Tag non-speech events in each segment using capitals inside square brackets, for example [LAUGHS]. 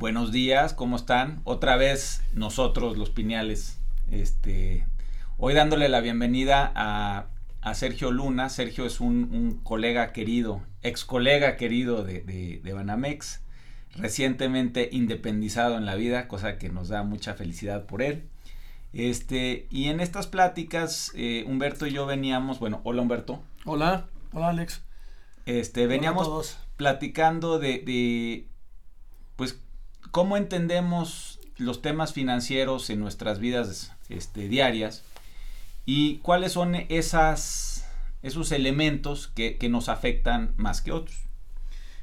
Buenos días, ¿cómo están? Otra vez nosotros, los Piñales, este, hoy dándole la bienvenida a, Sergio Luna. Sergio es un, colega querido, ex colega querido de, de, Banamex, recientemente independizado en la vida, cosa que nos da mucha felicidad por él. Este, y en estas pláticas, eh, Humberto y yo veníamos, bueno, hola Humberto. Hola, hola Alex. Este, veníamos platicando de, de, pues, cómo entendemos los temas financieros en nuestras vidas este, diarias y cuáles son esas, esos elementos que, nos afectan más que otros.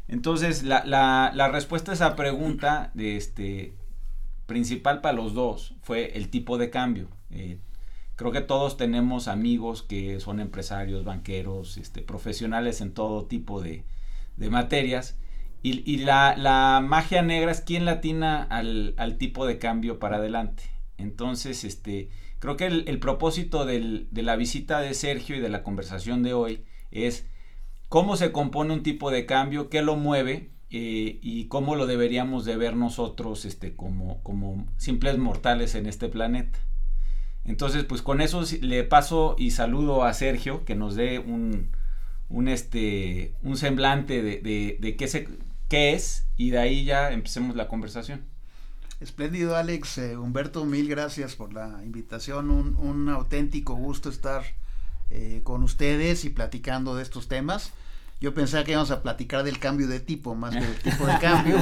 Entonces, la, la, respuesta a esa pregunta de este, principal para los dos fue el tipo de cambio. Eh, creo que todos tenemos amigos que son empresarios, banqueros, este, profesionales en todo tipo de, de materias y, la, magia negra es quien latina al, al, tipo de cambio para adelante. Entonces, este, creo que el, propósito de la visita de Sergio y de la conversación de hoy es cómo se compone un tipo de cambio, qué lo mueve eh, y cómo lo deberíamos de ver nosotros este, como, como simples mortales en este planeta. Entonces, pues con eso le paso y saludo a Sergio que nos dé un, un, este, un semblante de, de, de qué, se, qué es y de ahí ya empecemos la conversación. Espléndido Alex, eh, Humberto, mil gracias por la invitación, un, un auténtico gusto estar eh, con ustedes y platicando de estos temas. Yo pensaba que íbamos a platicar del cambio de tipo más que del tipo de [LAUGHS] cambio,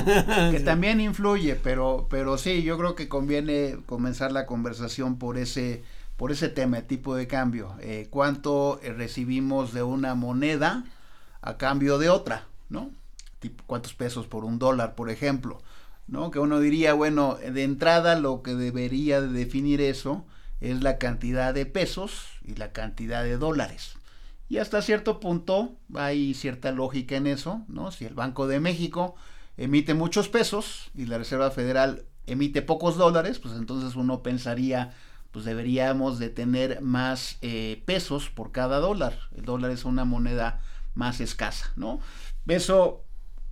que también influye, pero, pero sí, yo creo que conviene comenzar la conversación por ese, por ese tema, el tipo de cambio. Eh, ¿Cuánto recibimos de una moneda a cambio de otra? ¿No? Cuántos pesos por un dólar, por ejemplo, ¿no? Que uno diría, bueno, de entrada lo que debería de definir eso es la cantidad de pesos y la cantidad de dólares. Y hasta cierto punto hay cierta lógica en eso, ¿no? Si el Banco de México emite muchos pesos y la Reserva Federal emite pocos dólares, pues entonces uno pensaría, pues deberíamos de tener más eh, pesos por cada dólar. El dólar es una moneda más escasa, ¿no? Eso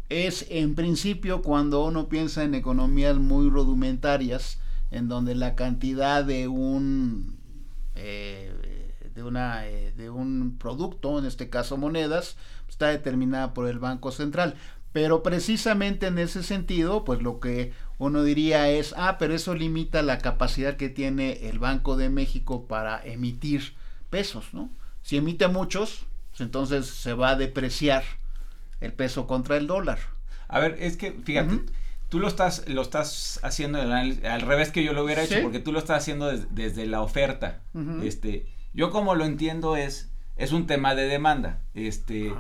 es en principio cuando uno piensa en economías muy rudimentarias, en donde la cantidad de un eh, de una eh, de un producto, en este caso monedas, está determinada por el Banco Central. Pero precisamente en ese sentido, pues lo que uno diría es, ah, pero eso limita la capacidad que tiene el Banco de México para emitir pesos, ¿no? Si emite muchos, pues entonces se va a depreciar el peso contra el dólar. A ver, es que, fíjate, tú lo estás, lo estás haciendo al revés que yo lo hubiera hecho, porque tú lo estás haciendo desde la oferta. Este, yo como lo entiendo es, es un tema de demanda. Este,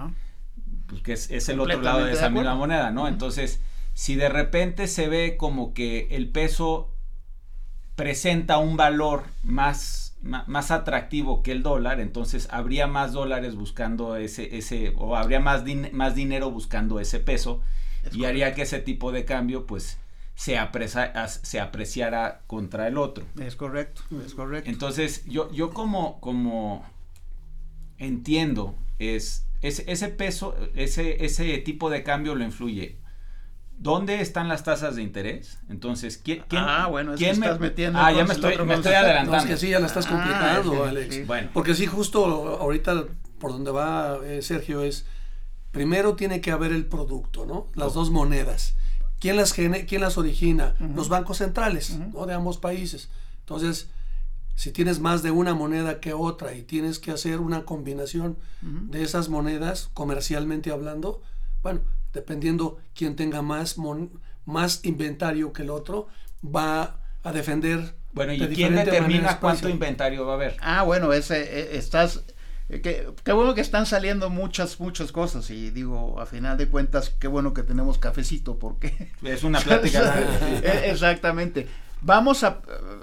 pues que es, el otro lado de esa misma moneda, ¿no? Entonces, si de repente se ve como que el peso presenta un valor más más atractivo que el dólar, entonces habría más dólares buscando ese, ese o habría más, más dinero buscando ese peso y haría que ese tipo de cambio pues se, se apreciara contra el otro. Es correcto, es correcto. Entonces yo, yo como, como entiendo es, ese peso, ese, ese tipo de cambio lo influye ¿Dónde están las tasas de interés? Entonces, ¿quién, quién Ah, bueno, es que estás metiendo. Ah, ya me estoy, me estoy adelantando. es que sí, ya la estás ah, complicando, Alex. Bueno. Porque sí, justo ahorita por donde va eh, Sergio es, primero tiene que haber el producto, ¿no? Las dos monedas. ¿Quién las, quién las origina? Los bancos centrales, ¿no? De ambos países. Entonces, si tienes más de una moneda que otra y tienes que hacer una combinación de esas monedas, comercialmente hablando, bueno, dependiendo quién tenga más, más inventario que el otro, va a defender. Bueno, ¿y quién determina cuánto inventario va a haber? Ah, bueno, ese, e, estás... Eh, qué, bueno que están saliendo muchas, muchas cosas y digo, a final de cuentas, qué bueno que tenemos cafecito porque... [LAUGHS] Es una plática. [LAUGHS] E, exactamente. Vamos a...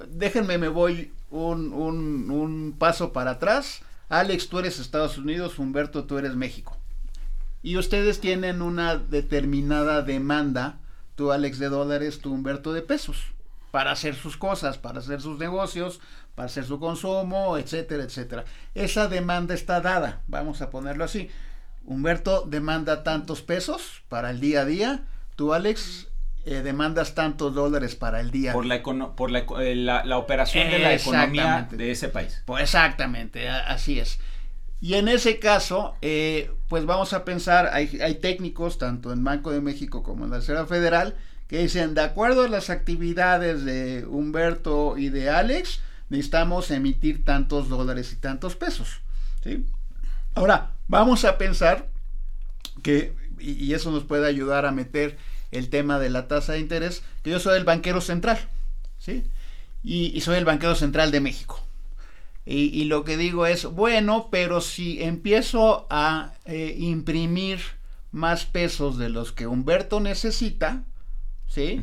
Déjenme, me voy un, un, un paso para atrás. Alex, tú eres Estados Unidos, Humberto, tú eres México y ustedes tienen una determinada demanda, tú Alex de dólares, tú Humberto de pesos, para hacer sus cosas, para hacer sus negocios, para hacer su consumo, etcétera, etcétera. Esa demanda está dada, vamos a ponerlo así. Humberto demanda tantos pesos para el día a día, tú Alex eh, demandas tantos dólares para el día. Por la, por eh, la, la, operación de la economía de ese país. Pues exactamente, así es. Y en ese caso, eh, pues vamos a pensar, hay, hay, técnicos, tanto en Banco de México como en la Reserva Federal, que dicen, de acuerdo a las actividades de Humberto y de Alex, necesitamos emitir tantos dólares y tantos pesos. ¿sí? Ahora, vamos a pensar que, y, eso nos puede ayudar a meter el tema de la tasa de interés, que yo soy el banquero central, ¿sí? Y, soy el banquero central de México. Y, lo que digo es, bueno, pero si empiezo a eh, imprimir más pesos de los que Humberto necesita, ¿sí?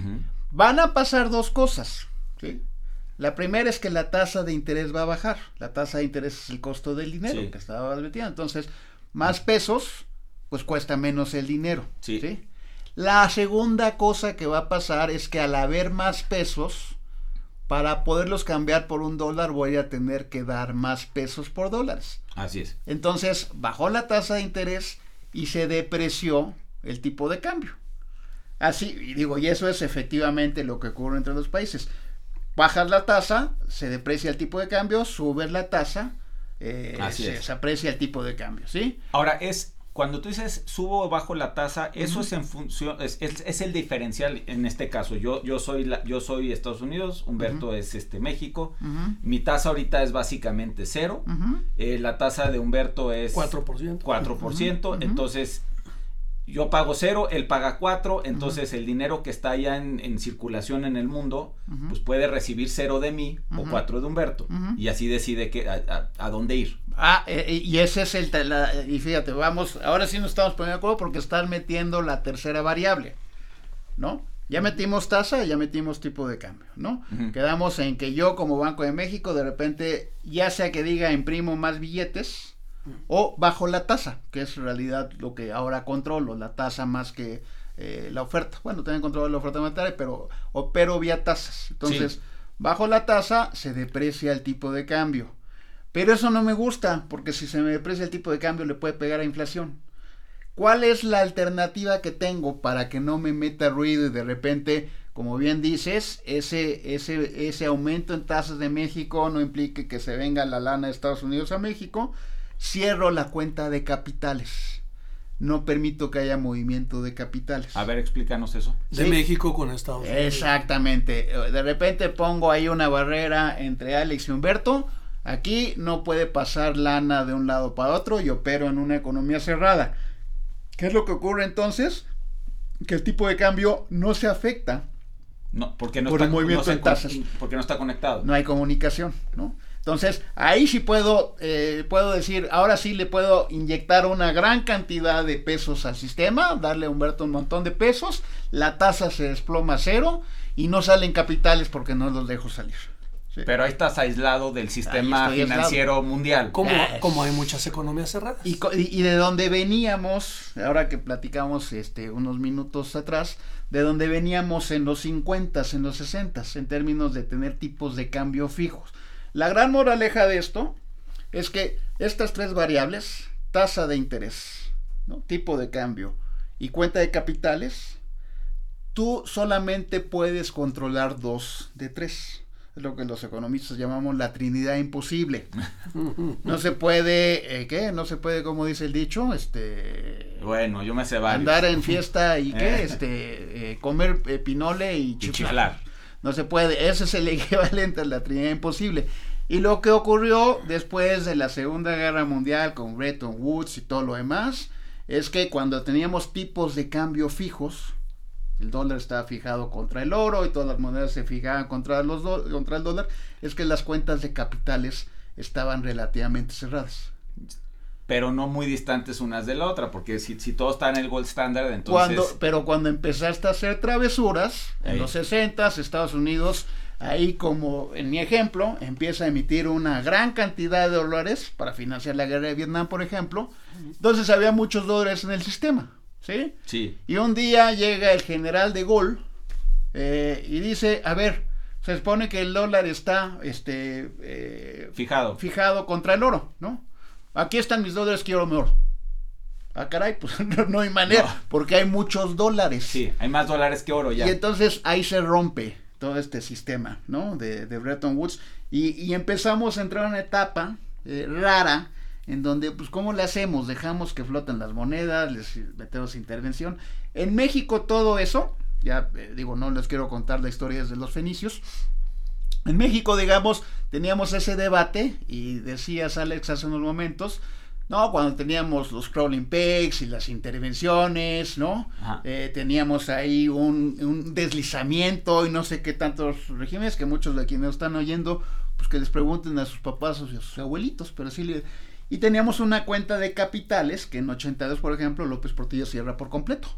Van a pasar dos cosas, ¿sí? La primera es que la tasa de interés va a bajar. La tasa de interés es el costo del dinero que estaba advirtiendo. Entonces, más pesos, pues cuesta menos el dinero. Sí. La segunda cosa que va a pasar es que al haber más pesos, para poderlos cambiar por un dólar voy a tener que dar más pesos por dólares. Así es. Entonces, bajó la tasa de interés y se depreció el tipo de cambio. Así, y digo, y eso es efectivamente lo que ocurre entre los países bajas la tasa, se deprecia el tipo de cambio, subes la tasa, eh, se, aprecia el tipo de cambio, ¿sí? Ahora, es cuando tú dices subo o bajo la tasa, eso es en función, es, es, el diferencial en este caso. Yo, yo soy la, yo soy Estados Unidos, Humberto es este México. Mi tasa ahorita es básicamente cero. Eh, la tasa de Humberto es 4%. 4%. Entonces, yo pago cero, él paga cuatro, entonces el dinero que está ya en, circulación en el mundo, pues puede recibir cero de mí o cuatro de Humberto. Y así decide que, a, dónde ir. Ah, eh, eh, y ese es el... y fíjate, vamos, ahora sí nos estamos poniendo de acuerdo porque están metiendo la tercera variable, ¿no? Ya metimos tasa, ya metimos tipo de cambio, ¿no? Quedamos en que yo como Banco de México, de repente, ya sea que diga imprimo más billetes, o bajo la tasa, que es en realidad lo que ahora controlo, la tasa más que eh, la oferta. Bueno, también controlo la oferta monetaria, pero opero vía tasas. Entonces, bajo la tasa se deprecia el tipo de cambio. Pero eso no me gusta, porque si se me deprecia el tipo de cambio le puede pegar a inflación. ¿Cuál es la alternativa que tengo para que no me meta ruido y de repente, como bien dices, ese, ese, ese aumento en tasas de México no implique que se venga la lana de Estados Unidos a México, cierro la cuenta de capitales. No permito que haya movimiento de capitales. A ver, explícanos eso. De México con Estados Unidos. Exactamente. De repente pongo ahí una barrera entre Alex y Humberto. Aquí no puede pasar lana de un lado para otro y opero en una economía cerrada. ¿Qué es lo que ocurre entonces? Que el tipo de cambio no se afecta. No, porque no, está, movimiento porque no está conectado. No hay comunicación, ¿no? Entonces, ahí sí puedo, eh, puedo decir, ahora sí le puedo inyectar una gran cantidad de pesos al sistema, darle a Humberto un montón de pesos, la tasa se desploma a cero y no salen capitales porque no los dejo salir. Pero ahí estás aislado del sistema financiero mundial. Como, como, hay muchas economías cerradas. Y, y, de donde veníamos, ahora que platicamos este, unos minutos atrás, de donde veníamos en los 50, en los 60, en términos de tener tipos de cambio fijos. La gran moraleja de esto es que estas tres variables, tasa de interés, tipo de cambio y cuenta de capitales, tú solamente puedes controlar dos de tres. Es lo que los economistas llamamos la trinidad imposible. [LAUGHS] No se puede, eh, ¿qué? No se puede, como dice el dicho, este... Bueno, yo me sé varios. Andar en fiesta [LAUGHS] y ¿qué? Este, eh, comer eh, pinole y chiflar. No se puede, ese es el [LAUGHS] equivalente a la Trinidad Imposible. Y lo que ocurrió después de la Segunda Guerra Mundial con Bretton Woods y todo lo demás, es que cuando teníamos tipos de cambio fijos, el dólar estaba fijado contra el oro y todas las monedas se fijaban contra, los contra el dólar, es que las cuentas de capitales estaban relativamente cerradas. Pero no muy distantes unas de la otra, porque si, si todo está en el gold standard, entonces... Cuando, pero cuando empezaste a hacer travesuras, en los 60 Estados Unidos, ahí como en mi ejemplo, empieza a emitir una gran cantidad de dólares para financiar la guerra de Vietnam, por ejemplo, entonces había muchos dólares en el sistema, ¿sí? Sí. Y un día llega el general de Gaulle eh, y dice, a ver, se supone que el dólar está este, eh, fijado. fijado contra el oro, ¿no? Aquí están mis dólares, quiero mi oro. ah, caray, pues [LAUGHS] no, hay manera, porque hay muchos dólares. Sí, hay más dólares que oro ya. Y entonces ahí se rompe todo este sistema, ¿no? De, de Bretton Woods. Y, empezamos a entrar en una etapa eh, rara en donde, pues, ¿cómo le hacemos? Dejamos que floten las monedas, les metemos intervención. En México todo eso, ya eh, digo, no les quiero contar la historia de los fenicios. En México, digamos, teníamos ese debate y decías, Alex, hace unos momentos, ¿no? Cuando teníamos los crawling pegs y las intervenciones, ¿no? Eh, teníamos ahí un, un, deslizamiento y no sé qué tantos regímenes que muchos de quienes están oyendo, pues que les pregunten a sus papás o a sus abuelitos, pero sí le y teníamos una cuenta de capitales que en 82, por ejemplo, López Portillo cierra por completo.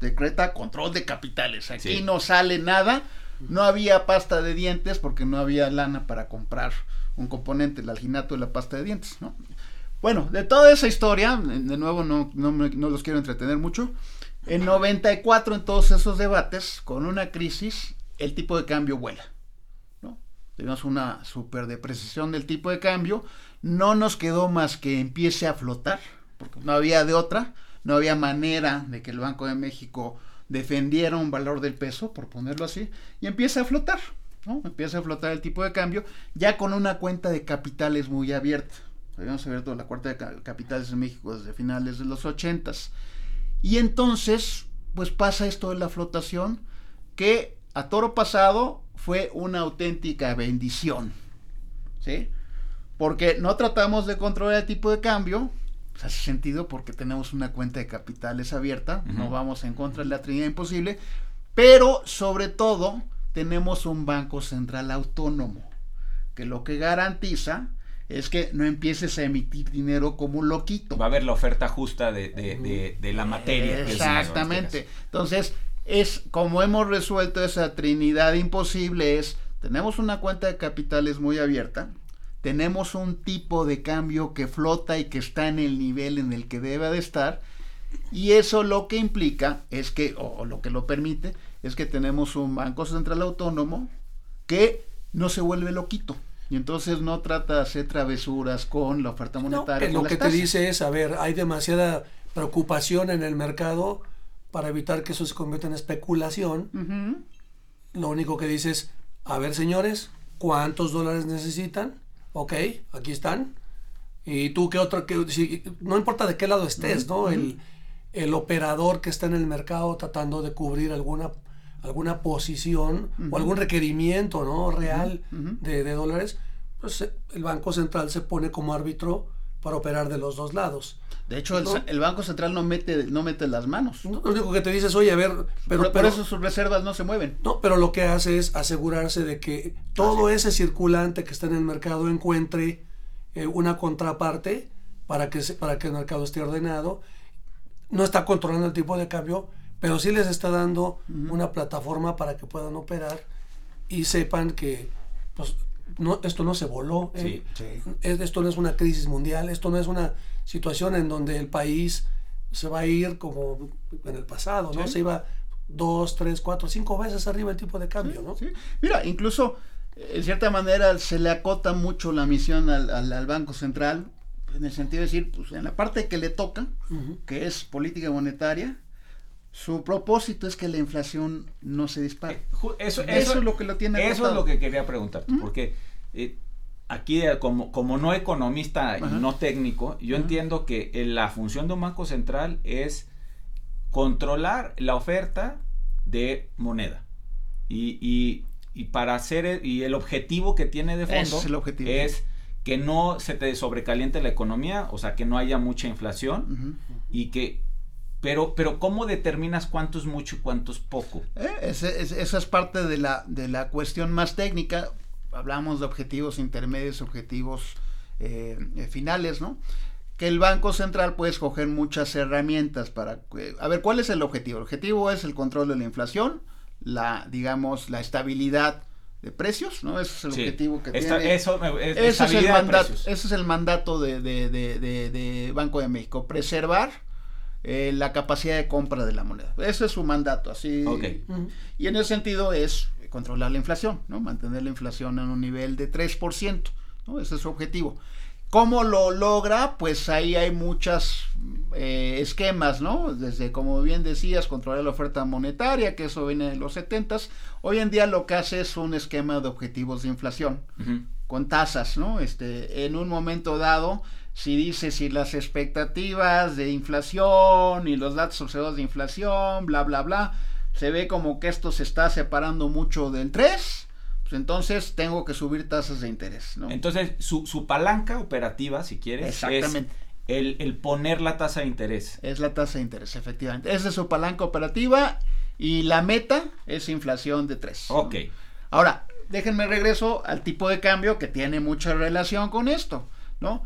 Decreta control de capitales. Aquí no sale nada. No había pasta de dientes porque no había lana para comprar un componente, el alginato de la pasta de dientes. ¿no? Bueno, de toda esa historia, de nuevo no, no, los quiero entretener mucho. En 94, en todos esos debates, con una crisis, el tipo de cambio vuela. ¿no? Tenemos una super depreciación del tipo de cambio no nos quedó más que empiece a flotar, porque no había de otra, no había manera de que el Banco de México defendiera un valor del peso, por ponerlo así, y empieza a flotar, ¿no? Empieza a flotar el tipo de cambio, ya con una cuenta de capitales muy abierta. Habíamos abierto la cuenta de capitales en México desde finales de los ochentas. Y entonces, pues pasa esto de la flotación, que a toro pasado fue una auténtica bendición. ¿Sí? porque no tratamos de controlar el tipo de cambio, pues hace sentido porque tenemos una cuenta de capitales abierta, no vamos en contra de la Trinidad Imposible, pero sobre todo tenemos un banco central autónomo, que lo que garantiza es que no empieces a emitir dinero como un loquito. Va a haber la oferta justa de, de, de, la materia. Exactamente. Entonces, es como hemos resuelto esa Trinidad Imposible, es, tenemos una cuenta de capitales muy abierta, tenemos un tipo de cambio que flota y que está en el nivel en el que debe de estar y eso lo que implica es que, o lo que lo permite, es que tenemos un Banco Central Autónomo que no se vuelve loquito. Y entonces no trata de hacer travesuras con la oferta monetaria. lo que te dice es, a ver, hay demasiada preocupación en el mercado para evitar que eso se convierta en especulación. Lo único que dice es, a ver señores, ¿cuántos dólares necesitan? ok, aquí están. Y tú qué otro, que, si, no importa de qué lado estés, ¿no? el, el, operador que está en el mercado tratando de cubrir alguna, alguna posición o algún requerimiento, ¿no? Real de, de, dólares, pues el Banco Central se pone como árbitro para operar de los dos lados. De hecho, el, Banco Central no mete, no mete las manos. lo único que te dice es, oye, a ver, pero... Por, eso sus reservas no se mueven. No, pero lo que hace es asegurarse de que todo ese circulante que está en el mercado encuentre eh, una contraparte para que, para que el mercado esté ordenado. No está controlando el tipo de cambio, pero sí les está dando una plataforma para que puedan operar y sepan que pues, no, esto no se voló. ¿eh? Esto no es una crisis mundial, esto no es una situación en donde el país se va a ir como en el pasado, ¿no? Se iba dos, tres, cuatro, cinco veces arriba el tipo de cambio, ¿no? Mira, incluso en cierta manera se le acota mucho la misión al, al, Banco Central, en el sentido de decir, pues en la parte que le toca, que es política monetaria, su propósito es que la inflación no se dispare. Eh, eso, eso, es lo que lo tiene. Eso es lo que quería preguntarte, porque eh, aquí eh, como, como no economista y no técnico, yo entiendo que la función de un banco central es controlar la oferta de moneda. Y, para hacer, y el objetivo que tiene de fondo es, que no se te sobrecaliente la economía, o sea, que no haya mucha inflación y que pero, pero ¿cómo determinas cuánto es mucho y cuánto es poco? Eh, esa es parte de la, de la cuestión más técnica. Hablamos de objetivos intermedios, objetivos eh, eh, finales, ¿no? Que el Banco Central puede escoger muchas herramientas para... a ver, ¿cuál es el objetivo? El objetivo es el control de la inflación, la, digamos, la estabilidad de precios, ¿no? Ese es el objetivo que tiene. Eso, ese, es el mandato, ese es el mandato de, de, de, de Banco de México, preservar eh, la capacidad de compra de la moneda. Ese es su mandato, así. Y en ese sentido es controlar la inflación, ¿no? Mantener la inflación en un nivel de 3%, ¿no? Ese es su objetivo. ¿Cómo lo logra? Pues ahí hay muchas eh, esquemas, ¿no? Desde, como bien decías, controlar la oferta monetaria, que eso viene de los 70 Hoy en día lo que hace es un esquema de objetivos de inflación, con tasas, ¿no? Este, en un momento dado, si dice si las expectativas de inflación y los datos observados de inflación, bla, bla, bla, se ve como que esto se está separando mucho del 3, pues entonces tengo que subir tasas de interés. ¿no? Entonces, su, su palanca operativa, si quieres, Exactamente. es el, poner la tasa de interés. Es la tasa de interés, efectivamente. Esa es su palanca operativa y la meta es inflación de 3. Ok. Ahora, déjenme regreso al tipo de cambio que tiene mucha relación con esto, ¿no?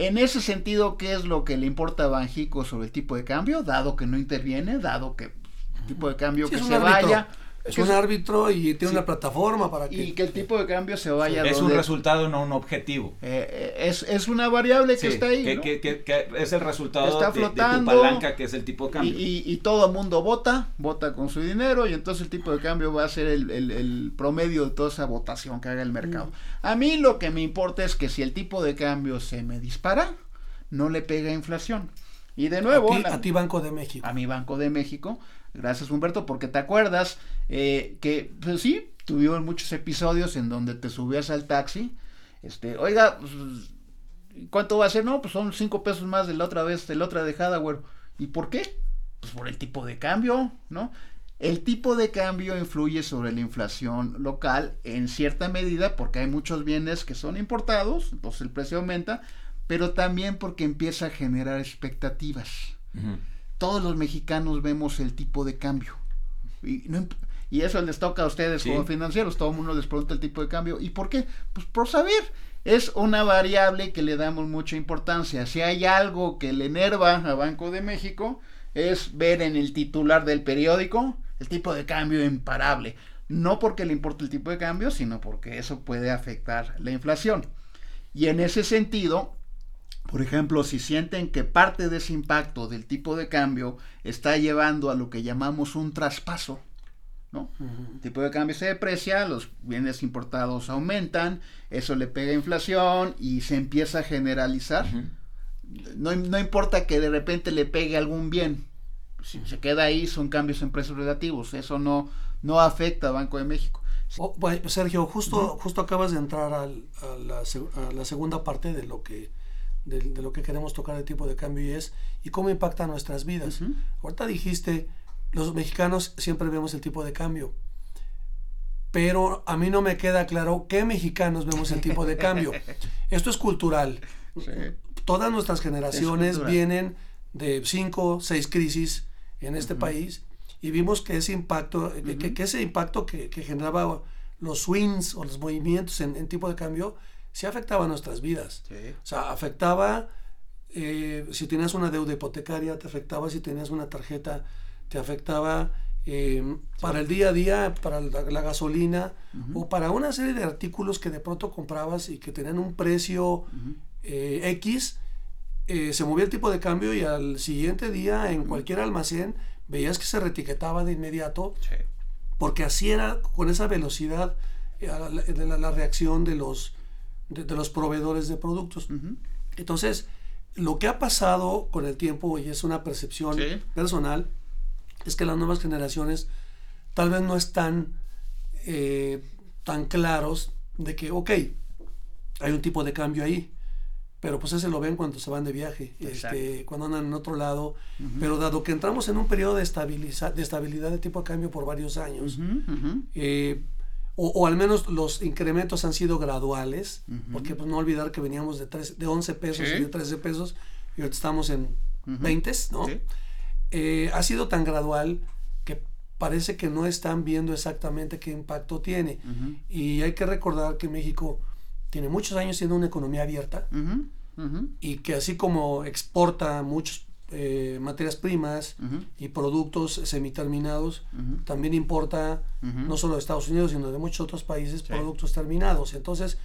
En ese sentido, ¿qué es lo que le importa a Banjico sobre el tipo de cambio? Dado que no interviene, dado que el tipo de cambio que se vaya es un árbitro y tiene una plataforma para que... Y que el tipo de cambio se vaya... Es un resultado, no un objetivo. Eh, eh, es, es, una variable que está ahí. Que, que, que, es el resultado está flotando, de, tu palanca, que es el tipo de cambio. Y, y, todo el mundo vota, vota con su dinero, y entonces el tipo de cambio va a ser el, el, el promedio de toda esa votación que haga el mercado. Mm. A mí lo que me importa es que si el tipo de cambio se me dispara, no le pega inflación. Y de nuevo... a ti Banco de México. A mi Banco de México Gracias Humberto, porque te acuerdas eh, que, pues sí, tuvieron muchos episodios en donde te subías al taxi, este, oiga, pues, ¿cuánto va a ser? No, pues son cinco pesos más de la otra vez, de la otra dejada, güey. ¿Y por qué? Pues por el tipo de cambio, ¿no? El tipo de cambio influye sobre la inflación local en cierta medida porque hay muchos bienes que son importados, entonces el precio aumenta, pero también porque empieza a generar expectativas todos los mexicanos vemos el tipo de cambio. Y, y eso les toca a ustedes como financieros, todo el mundo les pregunta el tipo de cambio. ¿Y por qué? Pues por saber. Es una variable que le damos mucha importancia. Si hay algo que le enerva a Banco de México, es ver en el titular del periódico el tipo de cambio imparable. No porque le importe el tipo de cambio, sino porque eso puede afectar la inflación. Y en ese sentido, por ejemplo, si sienten que parte de ese impacto del tipo de cambio está llevando a lo que llamamos un traspaso, ¿no? El tipo de cambio se deprecia, los bienes importados aumentan, eso le pega inflación y se empieza a generalizar. no, no, importa que de repente le pegue algún bien, si se queda ahí son cambios en precios relativos, eso no, no afecta a Banco de México. Oh, Sergio, justo, justo acabas de entrar a, la, a la segunda parte de lo que de, lo que queremos tocar el tipo de cambio y es y cómo impacta nuestras vidas. Ahorita dijiste, los mexicanos siempre vemos el tipo de cambio, pero a mí no me queda claro qué mexicanos vemos el tipo de cambio. [LAUGHS] Esto es cultural. Todas nuestras generaciones vienen de cinco, seis crisis en este país y vimos que ese impacto, que, ese impacto que, generaba los swings o los movimientos en, en tipo de cambio sí afectaba nuestras vidas. O sea, afectaba, eh, si tenías una deuda hipotecaria, te afectaba, si tenías una tarjeta, te afectaba eh, para el día a día, para la, gasolina o para una serie de artículos que de pronto comprabas y que tenían un precio eh, X. se movía el tipo de cambio y al siguiente día en cualquier almacén veías que se retiquetaba de inmediato porque así era con esa velocidad la reacción de los, de, los proveedores de productos. Entonces, lo que ha pasado con el tiempo, y es una percepción personal, es que las nuevas generaciones tal vez no están eh, tan claros de que, ok, hay un tipo de cambio ahí, pero pues ese lo ven cuando se van de viaje, este, cuando andan en otro lado, pero dado que entramos en un periodo de, de estabilidad de tipo de cambio por varios años, eh, o, al menos los incrementos han sido graduales, porque pues no olvidar que veníamos de, tres, de 11 pesos y de 13 pesos y ahorita estamos en 20, ¿no? Eh, ha sido tan gradual que parece que no están viendo exactamente qué impacto tiene. Y hay que recordar que México tiene muchos años siendo una economía abierta y que así como exporta muchos eh, materias primas y productos semiterminados, también importa no solo de Estados Unidos, sino de muchos otros países productos terminados. Entonces,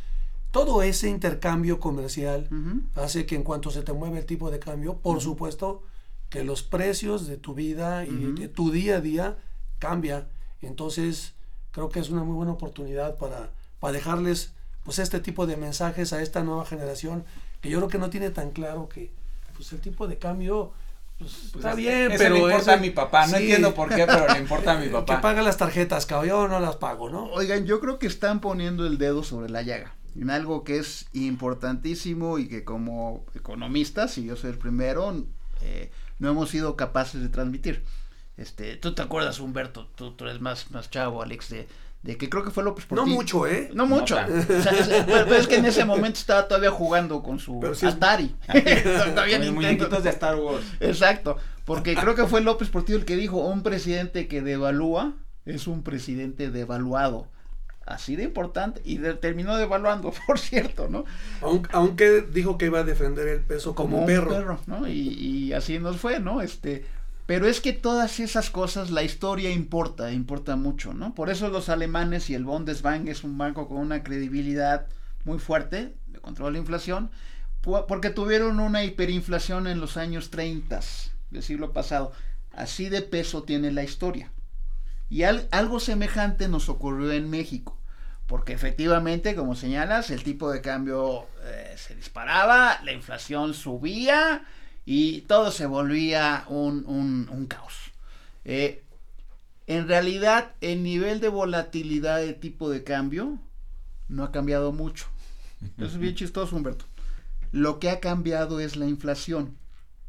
todo ese intercambio comercial hace que en cuanto se te mueve el tipo de cambio, por supuesto que los precios de tu vida y de tu día a día cambia. Entonces, creo que es una muy buena oportunidad para, para dejarles pues este tipo de mensajes a esta nueva generación que yo creo que no tiene tan claro que pues el tipo de cambio pues, pues está bien, pero le importa a mi papá, no entiendo por qué, pero le importa a mi [LAUGHS] papá. Que paga las tarjetas, cabrón, yo no las pago, ¿no? Oigan, yo creo que están poniendo el dedo sobre la llaga en algo que es importantísimo y que como economistas, y yo soy el primero, eh, no hemos sido capaces de transmitir. Este, tú te acuerdas, Humberto, tú, tú eres más, más chavo, Alex, de, de que creo que fue López Portillo. No mucho, ¿eh? No mucho. pero, es que en ese momento estaba todavía jugando con su Atari. [LAUGHS] [LAUGHS] todavía muñequitos de Star Wars. Exacto, porque creo que fue López Portillo el que dijo, un presidente que devalúa es un presidente devaluado así de importante y terminó devaluando, [LAUGHS] por cierto, ¿no? Aunque, dijo que iba a defender el peso como, un perro, ¿no? Y, y, así nos fue, ¿no? Este, pero es que todas esas cosas, la historia importa, importa mucho, ¿no? Por eso los alemanes y el Bundesbank es un banco con una credibilidad muy fuerte de control de la inflación, porque tuvieron una hiperinflación en los años 30 del siglo pasado. Así de peso tiene la historia. Y algo semejante nos ocurrió en México, porque efectivamente, como señalas, el tipo de cambio eh, se disparaba, la inflación subía y todo se volvía un, caos. Eh, en realidad, el nivel de volatilidad de tipo de cambio no ha cambiado mucho. Eso es bien [LAUGHS] chistoso, Humberto. Lo que ha cambiado es la inflación,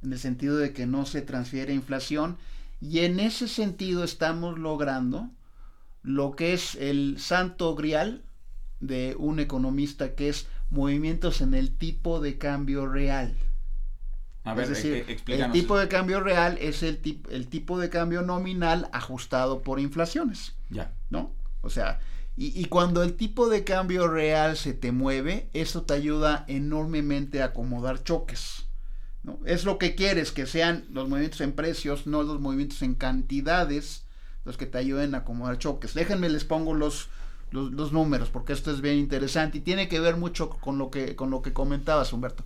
en el sentido de que no se transfiere inflación y en ese sentido estamos logrando lo que es el santo grial de un economista que es movimientos en el tipo de cambio real. A ver, es decir, el tipo de cambio real es el, el tipo de cambio nominal ajustado por inflaciones. Ya. ¿No? O sea, y, y, cuando el tipo de cambio real se te mueve, eso te ayuda enormemente a acomodar choques. Es lo que quieres, que sean los movimientos en precios, no los movimientos en cantidades, los que te ayuden a acomodar choques. Déjenme les pongo los, los, números, porque esto es bien interesante y tiene que ver mucho con lo que, con lo que comentabas, Humberto.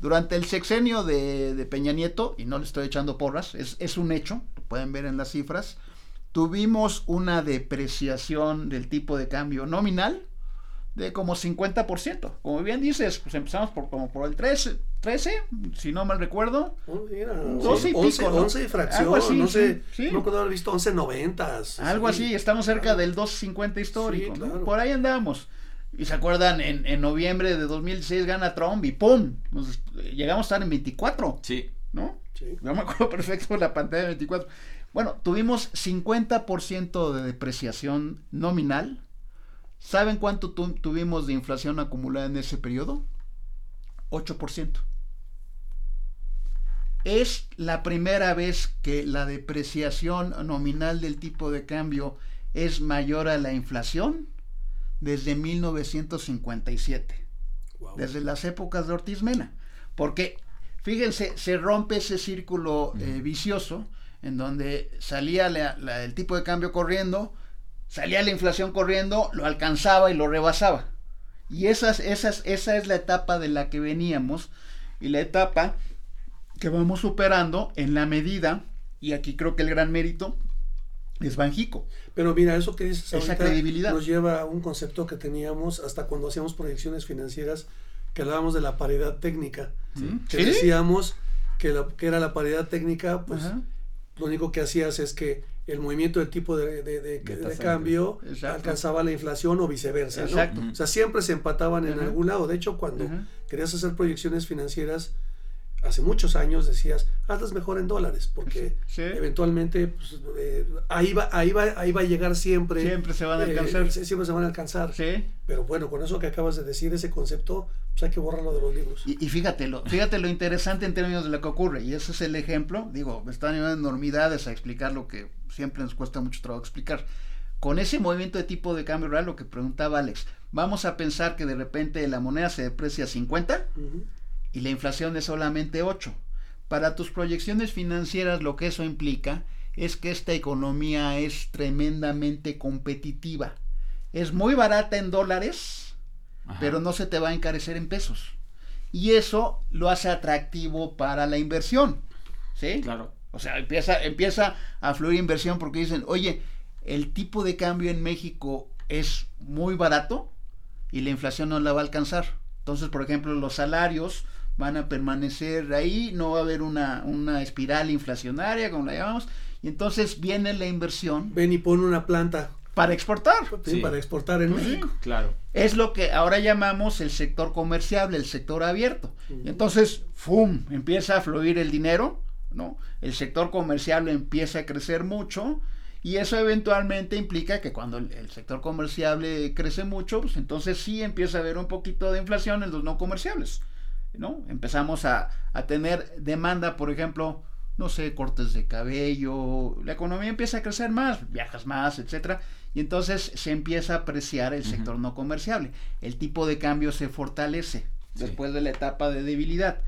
Durante el sexenio de, Peña Nieto, y no le estoy echando porras, es, es un hecho, lo pueden ver en las cifras, tuvimos una depreciación del tipo de cambio nominal de como 50%. Como bien dices, pues empezamos por como por el 13, 13 si no mal recuerdo. 12 y pico, 11 fracción, no sé, no puedo haber visto 11 noventas. Algo así, estamos cerca del 250 histórico, Por ahí andamos. Y se acuerdan, en, en noviembre de 2016 gana Trump y ¡pum! llegamos a estar en 24. Sí. ¿No? Sí. Yo me acuerdo [LAUGHS] perfecto por la pantalla de 24. Bueno, tuvimos 50% de depreciación nominal ¿Saben cuánto tuvimos de inflación acumulada en ese periodo? 8%. Es la primera vez que la depreciación nominal del tipo de cambio es mayor a la inflación desde 1957, desde las épocas de Ortiz Mena. Porque, fíjense, se rompe ese círculo eh, vicioso en donde salía el tipo de cambio corriendo, salía la inflación corriendo, lo alcanzaba y lo rebasaba. Y esas, esas, esa es la etapa de la que veníamos y la etapa que vamos superando en la medida, y aquí creo que el gran mérito es Banjico. Pero mira, eso que dices Esa credibilidad. nos lleva a un concepto que teníamos hasta cuando hacíamos proyecciones financieras, que hablábamos de la paridad técnica, que decíamos que, que era la paridad técnica, pues lo único que hacías es que el movimiento del tipo de, de, cambio alcanzaba la inflación o viceversa. ¿no? O sea, siempre se empataban en algún lado. De hecho, cuando querías hacer proyecciones financieras, hace muchos años decías, hazlas mejor en dólares, porque eventualmente pues, eh, ahí, va, ahí, va, ahí va a llegar siempre. Siempre se van a eh, alcanzar. siempre se van a alcanzar. Pero bueno, con eso que acabas de decir, ese concepto, pues hay que borrarlo de los libros. Y, fíjate, lo, fíjate lo interesante en términos de lo que ocurre, y ese es el ejemplo, digo, están en enormidades a explicar lo que siempre nos cuesta mucho trabajo explicar. Con ese movimiento de tipo de cambio real, lo que preguntaba Alex, vamos a pensar que de repente la moneda se deprecia a 50 y la inflación es solamente 8. Para tus proyecciones financieras lo que eso implica es que esta economía es tremendamente competitiva. Es muy barata en dólares, pero no se te va a encarecer en pesos. Y eso lo hace atractivo para la inversión. ¿Sí? Claro. O sea, empieza, empieza a fluir inversión porque dicen, oye, el tipo de cambio en México es muy barato y la inflación no la va a alcanzar. Entonces, por ejemplo, los salarios van a permanecer ahí, no va a haber una, una espiral inflacionaria, como la llamamos, y entonces viene la inversión. Ven y pon una planta. Para exportar. Sí, para exportar en México. Claro. Es lo que ahora llamamos el sector comerciable, el sector abierto. Y entonces, ¡fum! empieza a fluir el dinero, ¿no? El sector comerciable empieza a crecer mucho y eso eventualmente implica que cuando el, sector comerciable crece mucho, pues entonces sí empieza a haber un poquito de inflación en los no comerciables. ¿No? Empezamos a, a tener demanda, por ejemplo, no sé, cortes de cabello, la economía empieza a crecer más, viajas más, etcétera, y entonces se empieza a apreciar el sector no comerciable. El tipo de cambio se fortalece después de la etapa de debilidad.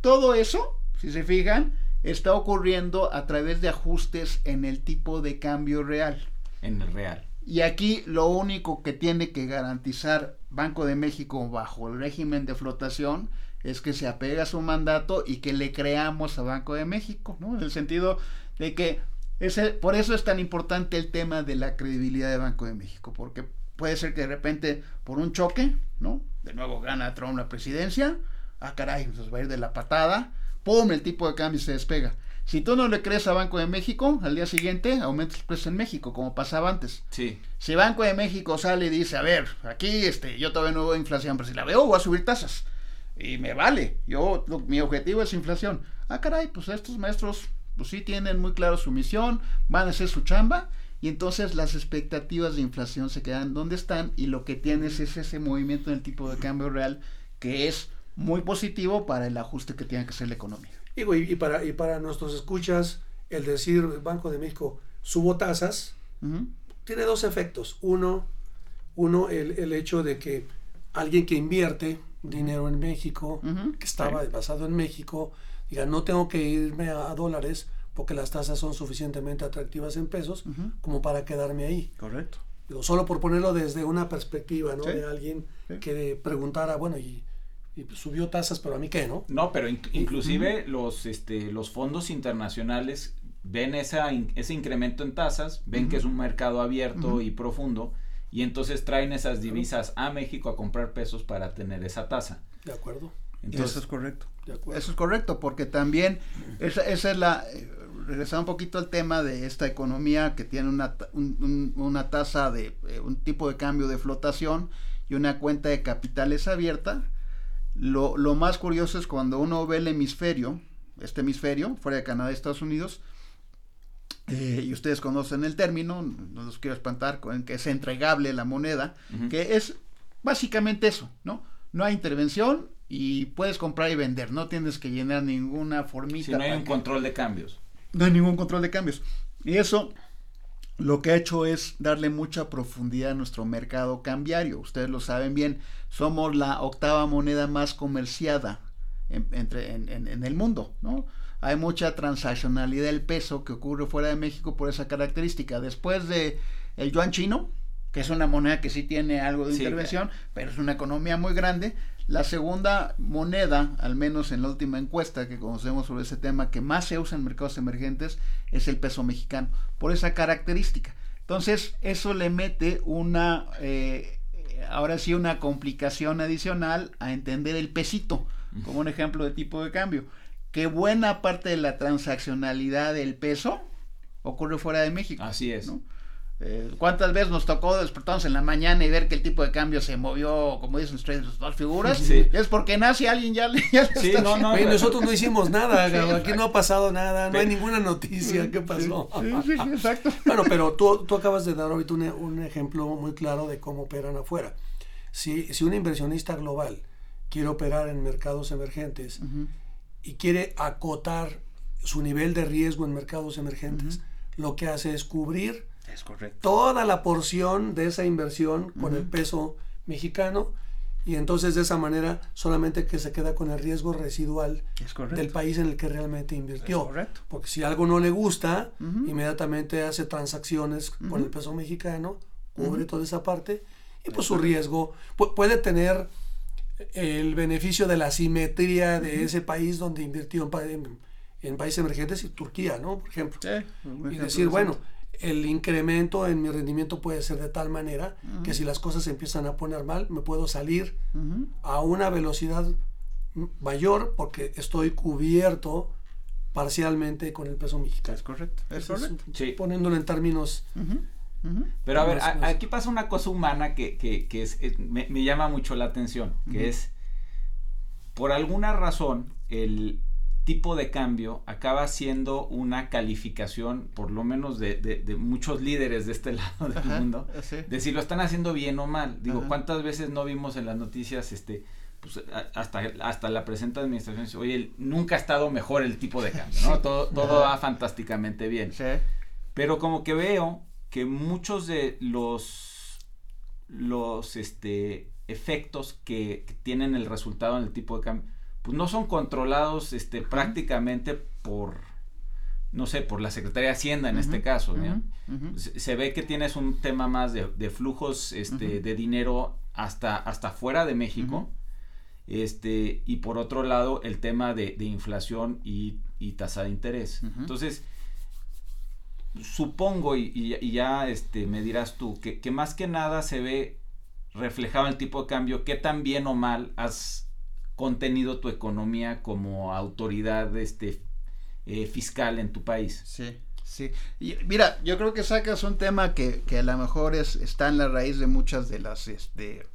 Todo eso, si se fijan, está ocurriendo a través de ajustes en el tipo de cambio real. En el real. Y aquí lo único que tiene que garantizar Banco de México bajo el régimen de flotación es que se apega a su mandato y que le creamos a Banco de México, ¿no? En el sentido de que ese, por eso es tan importante el tema de la credibilidad de Banco de México, porque puede ser que de repente por un choque, ¿no? De nuevo gana Trump la presidencia, ah caray, nos va a ir de la patada, ¡pum! El tipo de cambio se despega. Si tú no le crees a Banco de México, al día siguiente aumenta el precio en México, como pasaba antes. Sí. Si Banco de México sale y dice, a ver, aquí este, yo todavía no veo inflación, pero si la veo voy a subir tasas. Y me vale. Yo, mi objetivo es inflación. Ah, caray, pues estos maestros, pues sí tienen muy claro su misión, van a hacer su chamba. Y entonces las expectativas de inflación se quedan donde están y lo que tienes es ese movimiento en el tipo de cambio real que es muy positivo para el ajuste que tiene que hacer la economía. Y, y, para, y para nuestros escuchas, el decir Banco de México subo tasas, tiene dos efectos. Uno, uno el, el, hecho de que alguien que invierte dinero en México, que estaba basado en México, diga, no tengo que irme a, dólares porque las tasas son suficientemente atractivas en pesos como para quedarme ahí. Correcto. solo por ponerlo desde una perspectiva, ¿no? De alguien que preguntara, bueno, y y pues subió tasas, pero a mí qué, ¿no? No, pero inclusive los, este, los fondos internacionales ven esa, ese incremento en tasas, ven que es un mercado abierto y profundo, y entonces traen esas divisas a México a comprar pesos para tener esa tasa. De acuerdo. Entonces, eso es correcto. Eso es correcto, porque también esa, esa es la... Eh, regresando un poquito al tema de esta economía que tiene una, una tasa de eh, un tipo de cambio de flotación y una cuenta de capitales abierta, lo, lo, más curioso es cuando uno ve el hemisferio, este hemisferio, fuera de Canadá y Estados Unidos, eh, y ustedes conocen el término, no los quiero espantar, con que es entregable la moneda, que es básicamente eso, ¿no? No hay intervención y puedes comprar y vender, no tienes que llenar ninguna formita. Si no hay un control de cambios. No hay ningún control de cambios. Y eso lo que ha hecho es darle mucha profundidad a nuestro mercado cambiario. Ustedes lo saben bien, somos la octava moneda más comerciada en, entre, en, el mundo, ¿no? Hay mucha transaccionalidad del peso que ocurre fuera de México por esa característica. Después de el yuan chino, que es una moneda que sí tiene algo de intervención, pero es una economía muy grande, la segunda moneda, al menos en la última encuesta que conocemos sobre ese tema, que más se usa en mercados emergentes es el peso mexicano, por esa característica. Entonces, eso le mete una, eh, ahora sí, una complicación adicional a entender el pesito, como un ejemplo de tipo de cambio. Que buena parte de la transaccionalidad del peso ocurre fuera de México. Así es. Eh, ¿Cuántas veces nos tocó despertarnos en la mañana y ver que el tipo de cambio se movió, como dicen ustedes, dos figuras? Es porque nace alguien ya, ya sí, no, no, nosotros no hicimos nada, aquí no ha pasado nada, no hay ninguna noticia, ¿qué pasó? Sí, exacto. Bueno, pero tú, tú acabas de dar ahorita un, ejemplo muy claro de cómo operan afuera. Si, si un inversionista global quiere operar en mercados emergentes y quiere acotar su nivel de riesgo en mercados emergentes, lo que hace es cubrir Toda la porción de esa inversión con el peso mexicano y entonces de esa manera solamente que se queda con el riesgo residual del país en el que realmente invirtió. Porque si algo no le gusta, inmediatamente hace transacciones con el peso mexicano, cubre toda esa parte y pues su riesgo puede tener el beneficio de la simetría de ese país donde invirtió en, países emergentes y Turquía, ¿no? Por ejemplo. y decir, bueno, el incremento en mi rendimiento puede ser de tal manera que si las cosas empiezan a poner mal, me puedo salir a una velocidad mayor porque estoy cubierto parcialmente con el peso mexicano. Es correcto. Es correcto. Sí. Poniéndolo en términos... Pero a ver, aquí pasa una cosa humana que, que, que es, me, me, llama mucho la atención, que es, por alguna razón, el tipo de cambio acaba siendo una calificación, por lo menos de, de, muchos líderes de este [LAUGHS] lado del mundo, de si lo están haciendo bien o mal. Digo, ¿cuántas veces no vimos en las noticias, este, pues, hasta, hasta la presente administración, oye, nunca ha estado mejor el tipo de cambio, ¿no? [LAUGHS] Todo, todo va fantásticamente bien. Pero como que veo que muchos de los, los este, efectos que, tienen el resultado en el tipo de cambio, pues no son controlados este, prácticamente por, no sé, por la Secretaría de Hacienda en este caso. se, ve que tienes un tema más de, flujos este, de dinero hasta, hasta fuera de México. Este, y por otro lado, el tema de, inflación y, tasa de interés. Entonces, supongo, y, ya este, me dirás tú, que, más que nada se ve reflejado el tipo de cambio, qué tan bien o mal has contenido tu economía como autoridad este, eh, fiscal en tu país. Sí. Sí, y mira, yo creo que sacas un tema que, que a lo mejor es, está en la raíz de muchas de las este,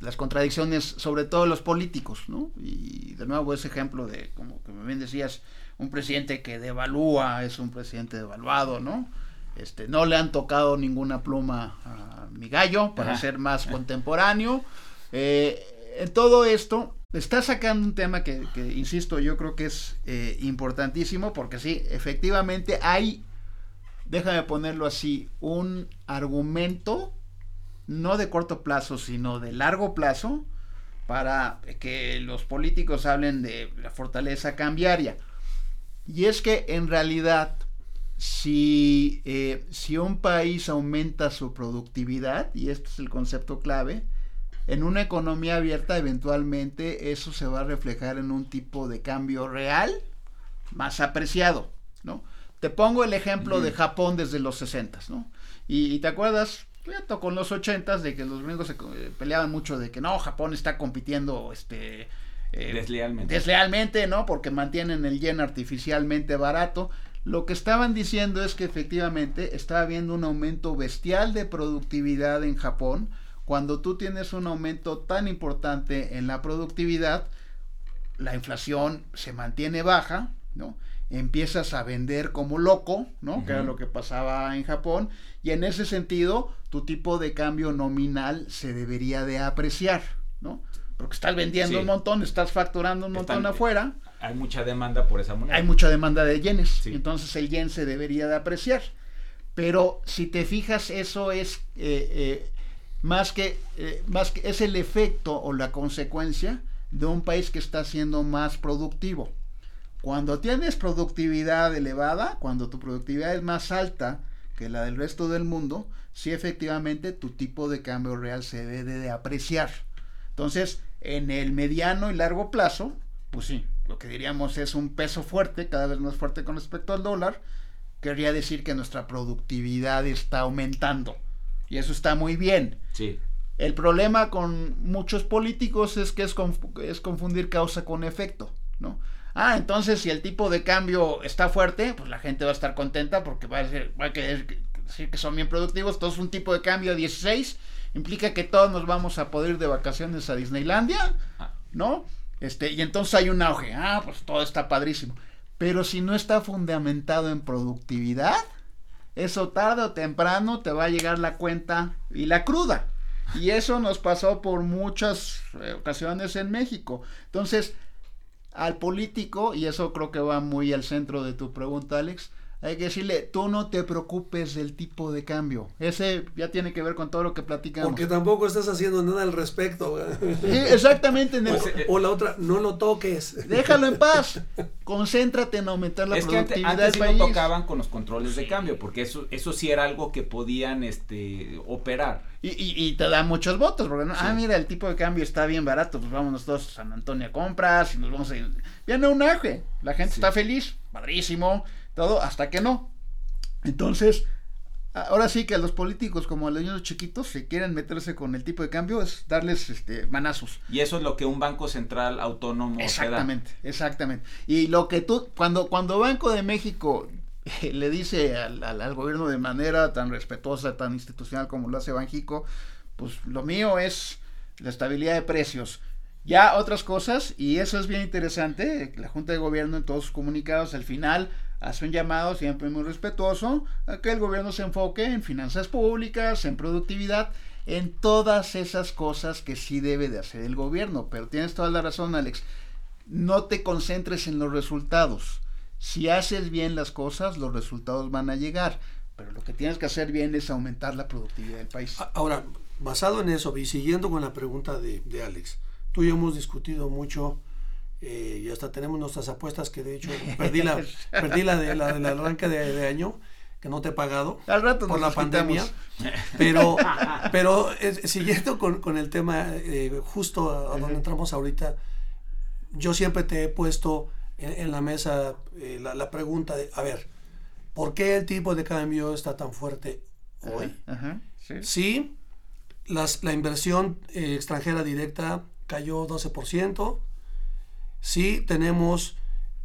las contradicciones, sobre todo los políticos, ¿no? Y de nuevo ese ejemplo de, como que bien decías, un presidente que devalúa es un presidente devaluado, ¿no? Este, no le han tocado ninguna pluma a mi gallo para ser más contemporáneo. Eh, en todo esto, está sacando un tema que, insisto, yo creo que es eh, importantísimo porque sí, efectivamente hay, déjame ponerlo así, un argumento, no de corto plazo, sino de largo plazo, para que los políticos hablen de la fortaleza cambiaria. Y es que en realidad, si, eh, si un país aumenta su productividad, y este es el concepto clave, en una economía abierta eventualmente eso se va a reflejar en un tipo de cambio real más apreciado, ¿no? Te pongo el ejemplo de Japón desde los 60, ¿no? Y, te acuerdas, con los 80 de que los gringos se eh, peleaban mucho de que no, Japón está compitiendo este eh, deslealmente. Deslealmente, ¿no? Porque mantienen el yen artificialmente barato. Lo que estaban diciendo es que efectivamente está habiendo un aumento bestial de productividad en Japón. Cuando tú tienes un aumento tan importante en la productividad, la inflación se mantiene baja, ¿no? Empiezas a vender como loco, ¿no? Que era lo que pasaba en Japón. Y en ese sentido, tu tipo de cambio nominal se debería de apreciar, ¿no? Porque estás vendiendo un montón, estás facturando un montón afuera. Hay mucha demanda por esa moneda. Hay mucha demanda de yenes, entonces el yen se debería de apreciar. Pero si te fijas, eso es eh, eh, más, que, eh, más que es el efecto o la consecuencia de un país que está siendo más productivo. Cuando tienes productividad elevada, cuando tu productividad es más alta que la del resto del mundo, sí efectivamente tu tipo de cambio real se debe de apreciar. Entonces, en el mediano y largo plazo, pues sí, lo que diríamos es un peso fuerte, cada vez más fuerte con respecto al dólar, querría decir que nuestra productividad está aumentando. Y eso está muy bien. Sí. El problema con muchos políticos es que es, es confundir causa con efecto, ¿no? Ah, entonces si el tipo de cambio está fuerte, pues la gente va a estar contenta porque va a, va a querer decir que son bien productivos. Entonces un tipo de cambio 16 implica que todos nos vamos a poder ir de vacaciones a Disneylandia, ah. ¿no? Este, y entonces hay un auge, ah, pues todo está padrísimo. Pero si no está fundamentado en productividad, eso tarde o temprano te va a llegar la cuenta y la cruda. Y eso nos pasó por muchas eh, ocasiones en México. Entonces, al político, y eso creo que va muy al centro de tu pregunta, Alex, hay que decirle, tú no te preocupes del tipo de cambio. Ese ya tiene que ver con todo lo que platicamos. Porque tampoco estás haciendo nada al respecto. exactamente. o, la otra, no lo toques. Déjalo en paz. [LAUGHS] Concéntrate en aumentar la productividad antes, antes sí tocaban con los controles de cambio, porque eso, eso sí era algo que podían este, operar. Y, y, te da muchos votos, porque ah, mira, el tipo de cambio está bien barato, pues vámonos todos a San Antonio a compras y nos vamos a ir. Viene un aje, la gente está feliz, padrísimo todo hasta que no. Entonces, ahora sí que a los políticos como a los niños chiquitos si quieren meterse con el tipo de cambio es darles este manazos. Y eso es lo que un banco central autónomo exactamente, Exactamente, Y lo que tú cuando cuando Banco de México eh, le dice al, al, gobierno de manera tan respetuosa, tan institucional como lo hace Banjico, pues lo mío es la estabilidad de precios. Ya otras cosas, y eso es bien interesante, la Junta de Gobierno en todos sus comunicados al final hace un llamado siempre muy respetuoso a que el gobierno se enfoque en finanzas públicas, en productividad, en todas esas cosas que sí debe de hacer el gobierno. Pero tienes toda la razón, Alex. No te concentres en los resultados. Si haces bien las cosas, los resultados van a llegar. Pero lo que tienes que hacer bien es aumentar la productividad del país. Ahora, basado en eso y siguiendo con la pregunta de, de Alex, tú y yo hemos discutido mucho eh, y hasta tenemos nuestras apuestas que de hecho [LAUGHS] perdí la, perdí la, de, la del arranque de, año que no te he pagado Al rato por la pandemia. [LAUGHS] Pero, pero siguiendo con, con, el tema, eh, justo a, donde entramos ahorita, yo siempre te he puesto en, la mesa eh, la, la, pregunta de, a ver, ¿por qué el tipo de cambio está tan fuerte hoy? sí. sí, las, la inversión extranjera directa cayó 12%, Sí, tenemos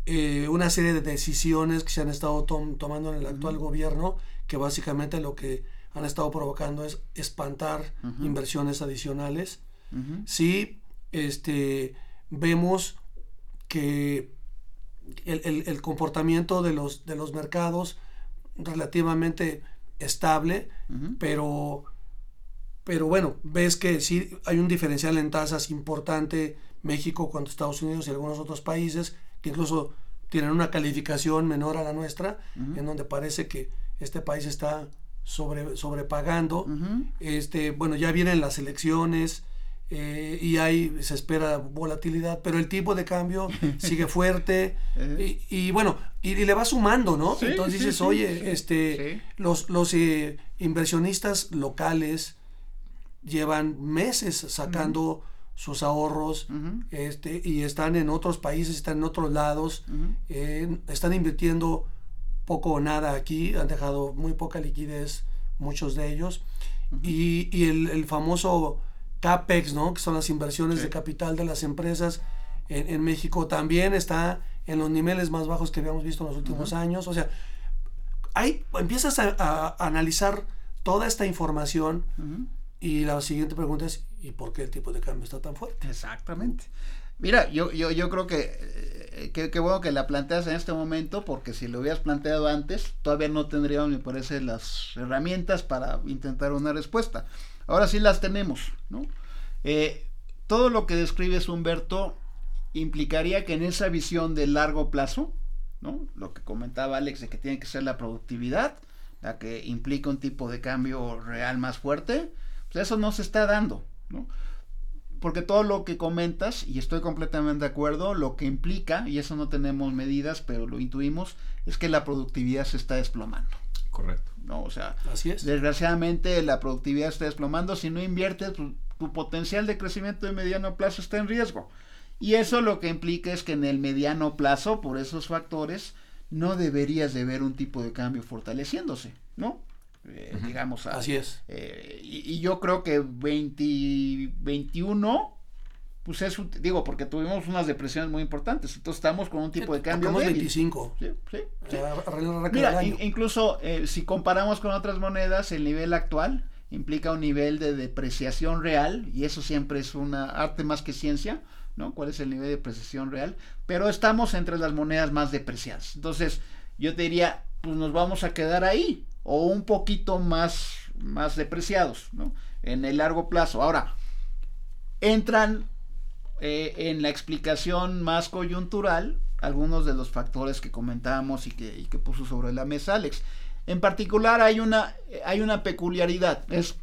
eh, una serie de decisiones que se han estado tomando en el actual gobierno que básicamente lo que han estado provocando es espantar inversiones adicionales. Sí, este, vemos que el, comportamiento de los, de los mercados relativamente estable, pero, pero bueno, ves que sí hay un diferencial en tasas importante México cuando Estados Unidos y algunos otros países que incluso tienen una calificación menor a la nuestra, en donde parece que este país está sobre, sobrepagando. este, bueno, ya vienen las elecciones eh, y hay, se espera volatilidad, pero el tipo de cambio [LAUGHS] sigue fuerte. Y, bueno, y, le va sumando, ¿no? Entonces dices, oye, este, los, los eh, inversionistas locales llevan meses sacando sus ahorros este, y están en otros países, están en otros lados, están invirtiendo poco o nada aquí, han dejado muy poca liquidez muchos de ellos. Y, y el, el, famoso CAPEX, ¿no? que son las inversiones de capital de las empresas en, en, México, también está en los niveles más bajos que habíamos visto en los últimos años. O sea, hay, empiezas a, a, analizar toda esta información y la siguiente pregunta es, ¿y por qué el tipo de cambio está tan fuerte? Exactamente. Mira, yo, yo, yo creo que qué bueno que la planteas en este momento, porque si lo hubieras planteado antes, todavía no tendríamos, me parece, las herramientas para intentar una respuesta. Ahora sí las tenemos, ¿no? Eh, todo lo que describes, Humberto, implicaría que en esa visión de largo plazo, ¿no? Lo que comentaba Alex de que tiene que ser la productividad, la que implica un tipo de cambio real más fuerte, pues eso no se está dando, ¿no? Porque todo lo que comentas, y estoy completamente de acuerdo, lo que implica, y eso no tenemos medidas, pero lo intuimos, es que la productividad se está desplomando. Correcto. ¿no? O sea, Así es. desgraciadamente la productividad se está desplomando. Si no inviertes, tu, tu potencial de crecimiento de mediano plazo está en riesgo. Y eso lo que implica es que en el mediano plazo, por esos factores, no deberías de ver un tipo de cambio fortaleciéndose, ¿no? Eh, digamos. Así es. Eh, y, yo creo que 2021, pues es, digo, porque tuvimos unas depresiones muy importantes, entonces estamos con un tipo de cambio. Estamos 25. Sí, sí, Mira, incluso eh, si comparamos con otras monedas, el nivel actual implica un nivel de depreciación real, y eso siempre es una arte más que ciencia, ¿no? ¿Cuál es el nivel de depreciación real? Pero estamos entre las monedas más depreciadas. Entonces, yo te diría, pues nos vamos a quedar ahí, o un poquito más, más depreciados ¿no? en el largo plazo. Ahora, entran eh, en la explicación más coyuntural algunos de los factores que comentábamos y que, que, puso sobre la mesa Alex. En particular hay una, hay una peculiaridad, es,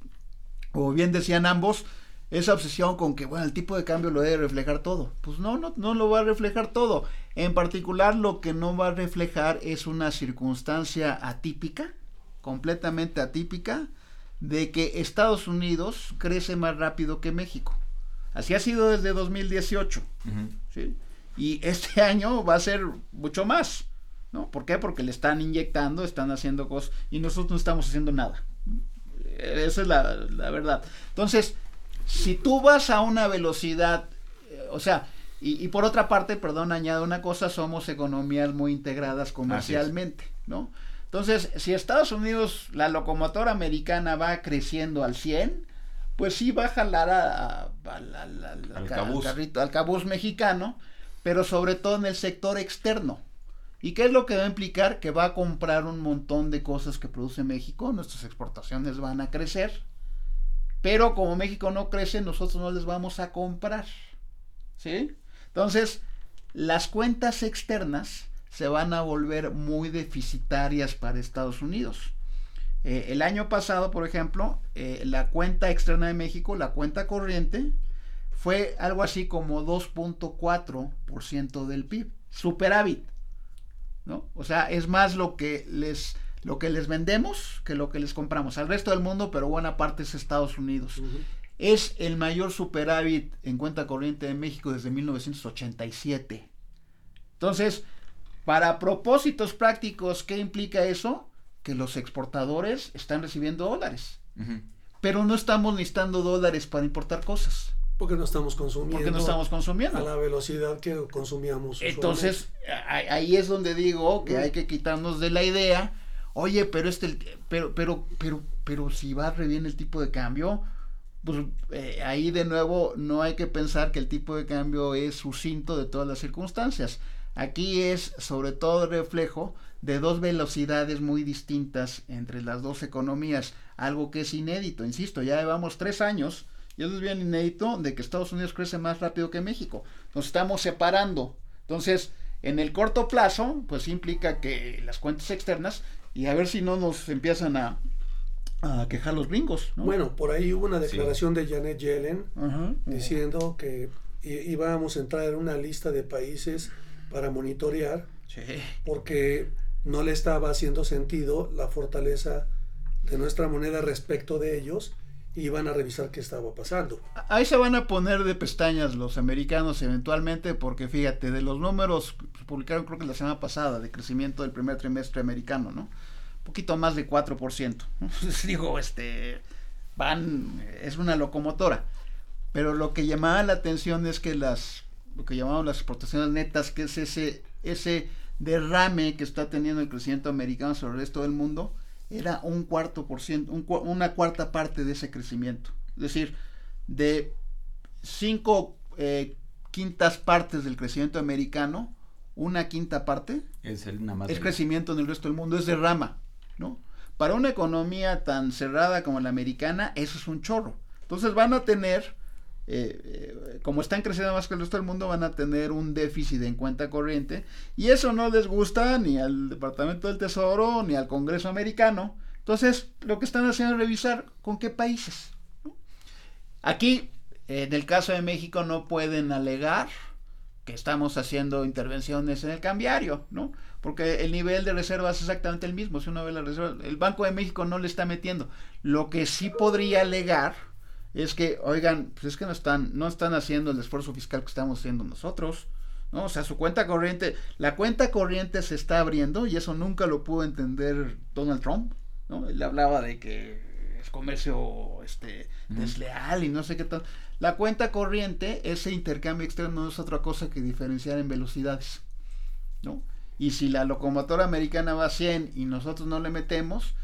como bien decían ambos, esa obsesión con que, bueno, el tipo de cambio lo debe reflejar todo. Pues no, no, no lo va a reflejar todo. En particular lo que no va a reflejar es una circunstancia atípica, completamente atípica de que Estados Unidos crece más rápido que México. Así ha sido desde 2018. ¿sí? Y este [LAUGHS] año va a ser mucho más. ¿no? ¿Por qué? Porque le están inyectando, están haciendo cosas y nosotros no estamos haciendo nada. Esa es la, la verdad. Entonces, si tú vas a una velocidad, eh, o sea, y, y, por otra parte, perdón, añado una cosa, somos economías muy integradas comercialmente, ¿no? Entonces, si Estados Unidos, la locomotora americana va creciendo al 100, pues sí va a jalar a, al, carrito, al cabuz mexicano, pero sobre todo en el sector externo. ¿Y qué es lo que va a implicar? Que va a comprar un montón de cosas que produce México, nuestras exportaciones van a crecer, pero como México no crece, nosotros no les vamos a comprar. ¿Sí? Entonces, las cuentas externas se van a volver muy deficitarias para Estados Unidos. Eh, el año pasado, por ejemplo, eh, la cuenta externa de México, la cuenta corriente, fue algo así como 2.4% del PIB, superávit. ¿no? O sea, es más lo que les lo que les vendemos que lo que les compramos al resto del mundo, pero buena parte es Estados Unidos. Es el mayor superávit en cuenta corriente de México desde 1987. Entonces, para propósitos prácticos, ¿qué implica eso? Que los exportadores están recibiendo dólares. Pero no estamos necesitando dólares para importar cosas. Porque no estamos consumiendo. Porque no estamos consumiendo. A la velocidad que consumíamos. Entonces, ahí es donde digo que hay que quitarnos de la idea, oye, pero este, pero, pero, pero, pero si va re bien el tipo de cambio, pues eh, ahí de nuevo no hay que pensar que el tipo de cambio es sucinto de todas las circunstancias. Aquí es sobre todo el reflejo de dos velocidades muy distintas entre las dos economías, algo que es inédito, insisto, ya llevamos tres años, y eso es bien inédito, de que Estados Unidos crece más rápido que México. Nos estamos separando. Entonces, en el corto plazo, pues implica que las cuentas externas, y a ver si no nos empiezan a, a quejar los gringos. Bueno, por ahí hubo una declaración de Janet Yellen diciendo que íbamos a entrar en una lista de países para monitorear, porque no le estaba haciendo sentido la fortaleza de nuestra moneda respecto de ellos y iban a revisar qué estaba pasando. Ahí se van a poner de pestañas los americanos eventualmente porque fíjate, de los números publicaron creo que la semana pasada de crecimiento del primer trimestre americano, ¿no? Un poquito más de 4%. [LAUGHS] Digo, este van es una locomotora. Pero lo que llamaba la atención es que las lo que llamamos las exportaciones netas, que es ese, ese derrame que está teniendo el crecimiento americano sobre el resto del mundo, era un cuarto por ciento, una cuarta parte de ese crecimiento. Es decir, de cinco eh, quintas partes del crecimiento americano, una quinta parte es, el, nada más es crecimiento en el resto del mundo, es derrama, ¿no? Para una economía tan cerrada como la americana, eso es un chorro. Entonces van a tener eh, eh, como están creciendo más que el resto del mundo, van a tener un déficit en cuenta corriente. Y eso no les gusta ni al Departamento del Tesoro ni al Congreso americano. Entonces, lo que están haciendo es revisar con qué países. Aquí, en el caso de México, no pueden alegar que estamos haciendo intervenciones en el cambiario, ¿no? Porque el nivel de reservas es exactamente el mismo. Si uno ve la reserva, el Banco de México no le está metiendo. Lo que sí podría alegar es que, oigan, pues es que no están, no están haciendo el esfuerzo fiscal que estamos haciendo nosotros. ¿no? O sea, su cuenta corriente, la cuenta corriente se está abriendo y eso nunca lo pudo entender Donald Trump, ¿no? Él hablaba de que es comercio este, desleal y no sé qué tal. La cuenta corriente, ese intercambio externo no es otra cosa que diferenciar en velocidades, ¿no? Y si la locomotora americana va a 100 y nosotros no le metemos,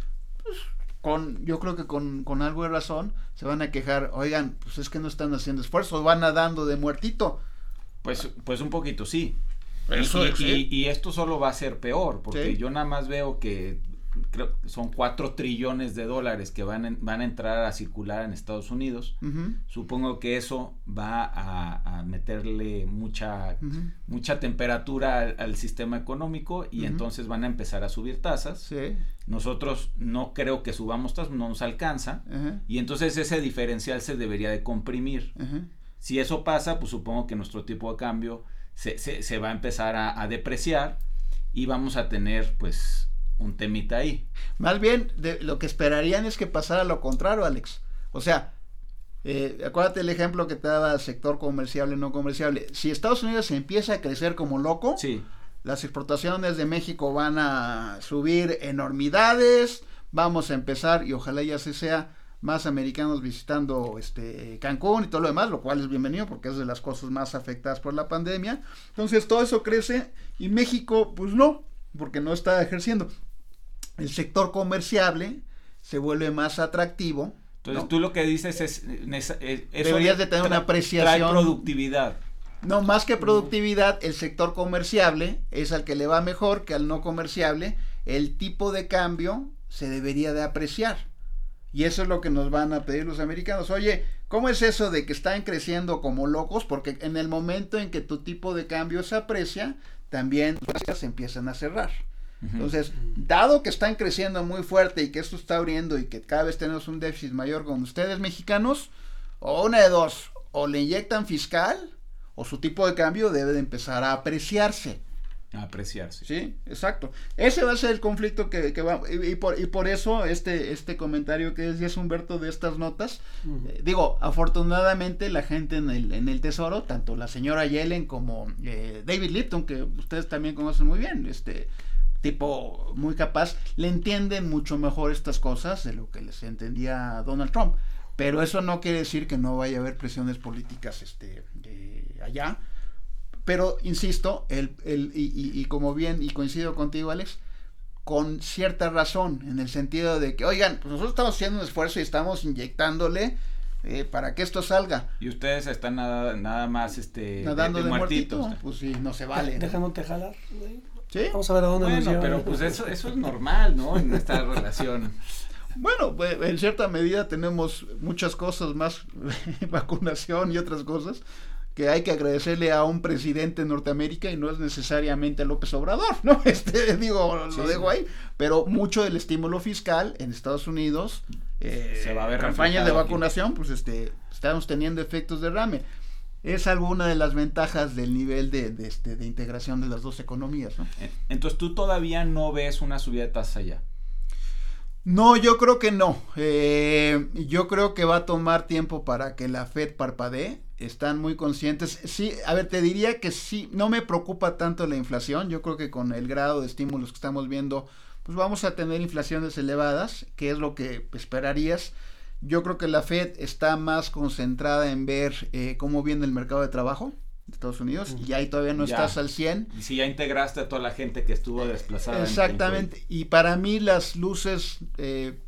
pues con, yo creo que con, con, algo de razón, se van a quejar, oigan, pues es que no están haciendo esfuerzo, van nadando de muertito. Pues, pues un poquito sí. y, y, esto solo va a ser peor, porque yo nada más veo que creo son 4 trillones de dólares que van, van a entrar a circular en Estados Unidos. Supongo que eso va a, meterle mucha, mucha temperatura al, sistema económico y entonces van a empezar a subir tasas. Nosotros no creo que subamos tasas, no nos alcanza. Y entonces ese diferencial se debería de comprimir. Si eso pasa, pues supongo que nuestro tipo de cambio se, se, va a empezar a, a depreciar y vamos a tener pues un temita ahí. Más bien, de, lo que esperarían es que pasara lo contrario, Alex. O sea, eh, acuérdate el ejemplo que te daba sector comerciable, no comerciable. Si Estados Unidos empieza a crecer como loco, sí. las exportaciones de México van a subir enormidades, vamos a empezar y ojalá ya se sea más americanos visitando este Cancún y todo lo demás, lo cual es bienvenido porque es de las cosas más afectadas por la pandemia. Entonces todo eso crece y México pues no, porque no está ejerciendo. El sector comerciable se vuelve más atractivo. Entonces tú lo que dices es, eh, deberías de tener una apreciación trae productividad. No, más que productividad, el sector comerciable es al que le va mejor que al no comerciable. El tipo de cambio se debería de apreciar. Y eso es lo que nos van a pedir los americanos. Oye, ¿cómo es eso de que están creciendo como locos? Porque en el momento en que tu tipo de cambio se aprecia, también se empiezan a cerrar. Entonces, dado que están creciendo muy fuerte y que esto está abriendo y que cada vez tenemos un déficit mayor con ustedes mexicanos, o una de dos, o le inyectan fiscal o su tipo de cambio debe de empezar a apreciarse apreciarse. Sí, exacto. Ese va a ser el conflicto que, que va, y, por, y por eso este, este comentario que decías Humberto de estas notas, eh, digo, afortunadamente la gente en el, en el Tesoro, tanto la señora Yellen como eh, David Lipton, que ustedes también conocen muy bien, este tipo muy capaz, le entienden mucho mejor estas cosas de lo que les entendía Donald Trump. Pero eso no quiere decir que no vaya a haber presiones políticas este, allá pero, insisto, el, el, y, y, como bien, y coincido contigo, Alex, con cierta razón, en el sentido de que, oigan, pues nosotros estamos haciendo un esfuerzo y estamos inyectándole eh, para que esto salga. Y ustedes están nada, nada más este, nadando de, muertitos. Pues sí, no se vale. Dejándote jalar. ¿Sí? Vamos a ver a dónde bueno, nos pero pues eso, eso es normal, ¿no? En esta [LAUGHS] relación. Bueno, pues, en cierta medida tenemos muchas cosas más, [LAUGHS] vacunación y otras cosas, que hay que agradecerle a un presidente de Norteamérica y no es necesariamente a López Obrador, ¿no? [LAUGHS] Este, digo, lo dejo ahí, pero mucho del estímulo fiscal en Estados Unidos, eh, Se va a ver campañas de vacunación, pues este, estamos teniendo efectos de rame. Es alguna de las ventajas del nivel de, de, este, de integración de las dos economías, ¿no? Entonces tú todavía no ves una subida de tasa ya. No, yo creo que no. Eh, yo creo que va a tomar tiempo para que la Fed parpadee están muy conscientes. Sí, a ver, te diría que sí, no me preocupa tanto la inflación. Yo creo que con el grado de estímulos que estamos viendo, pues vamos a tener inflaciones elevadas, que es lo que esperarías. Yo creo que la Fed está más concentrada en ver eh, cómo viene el mercado de trabajo de Estados Unidos y ahí todavía no estás al 100. Y si ya integraste a toda la gente que estuvo desplazada. Exactamente. y para mí las luces... Eh,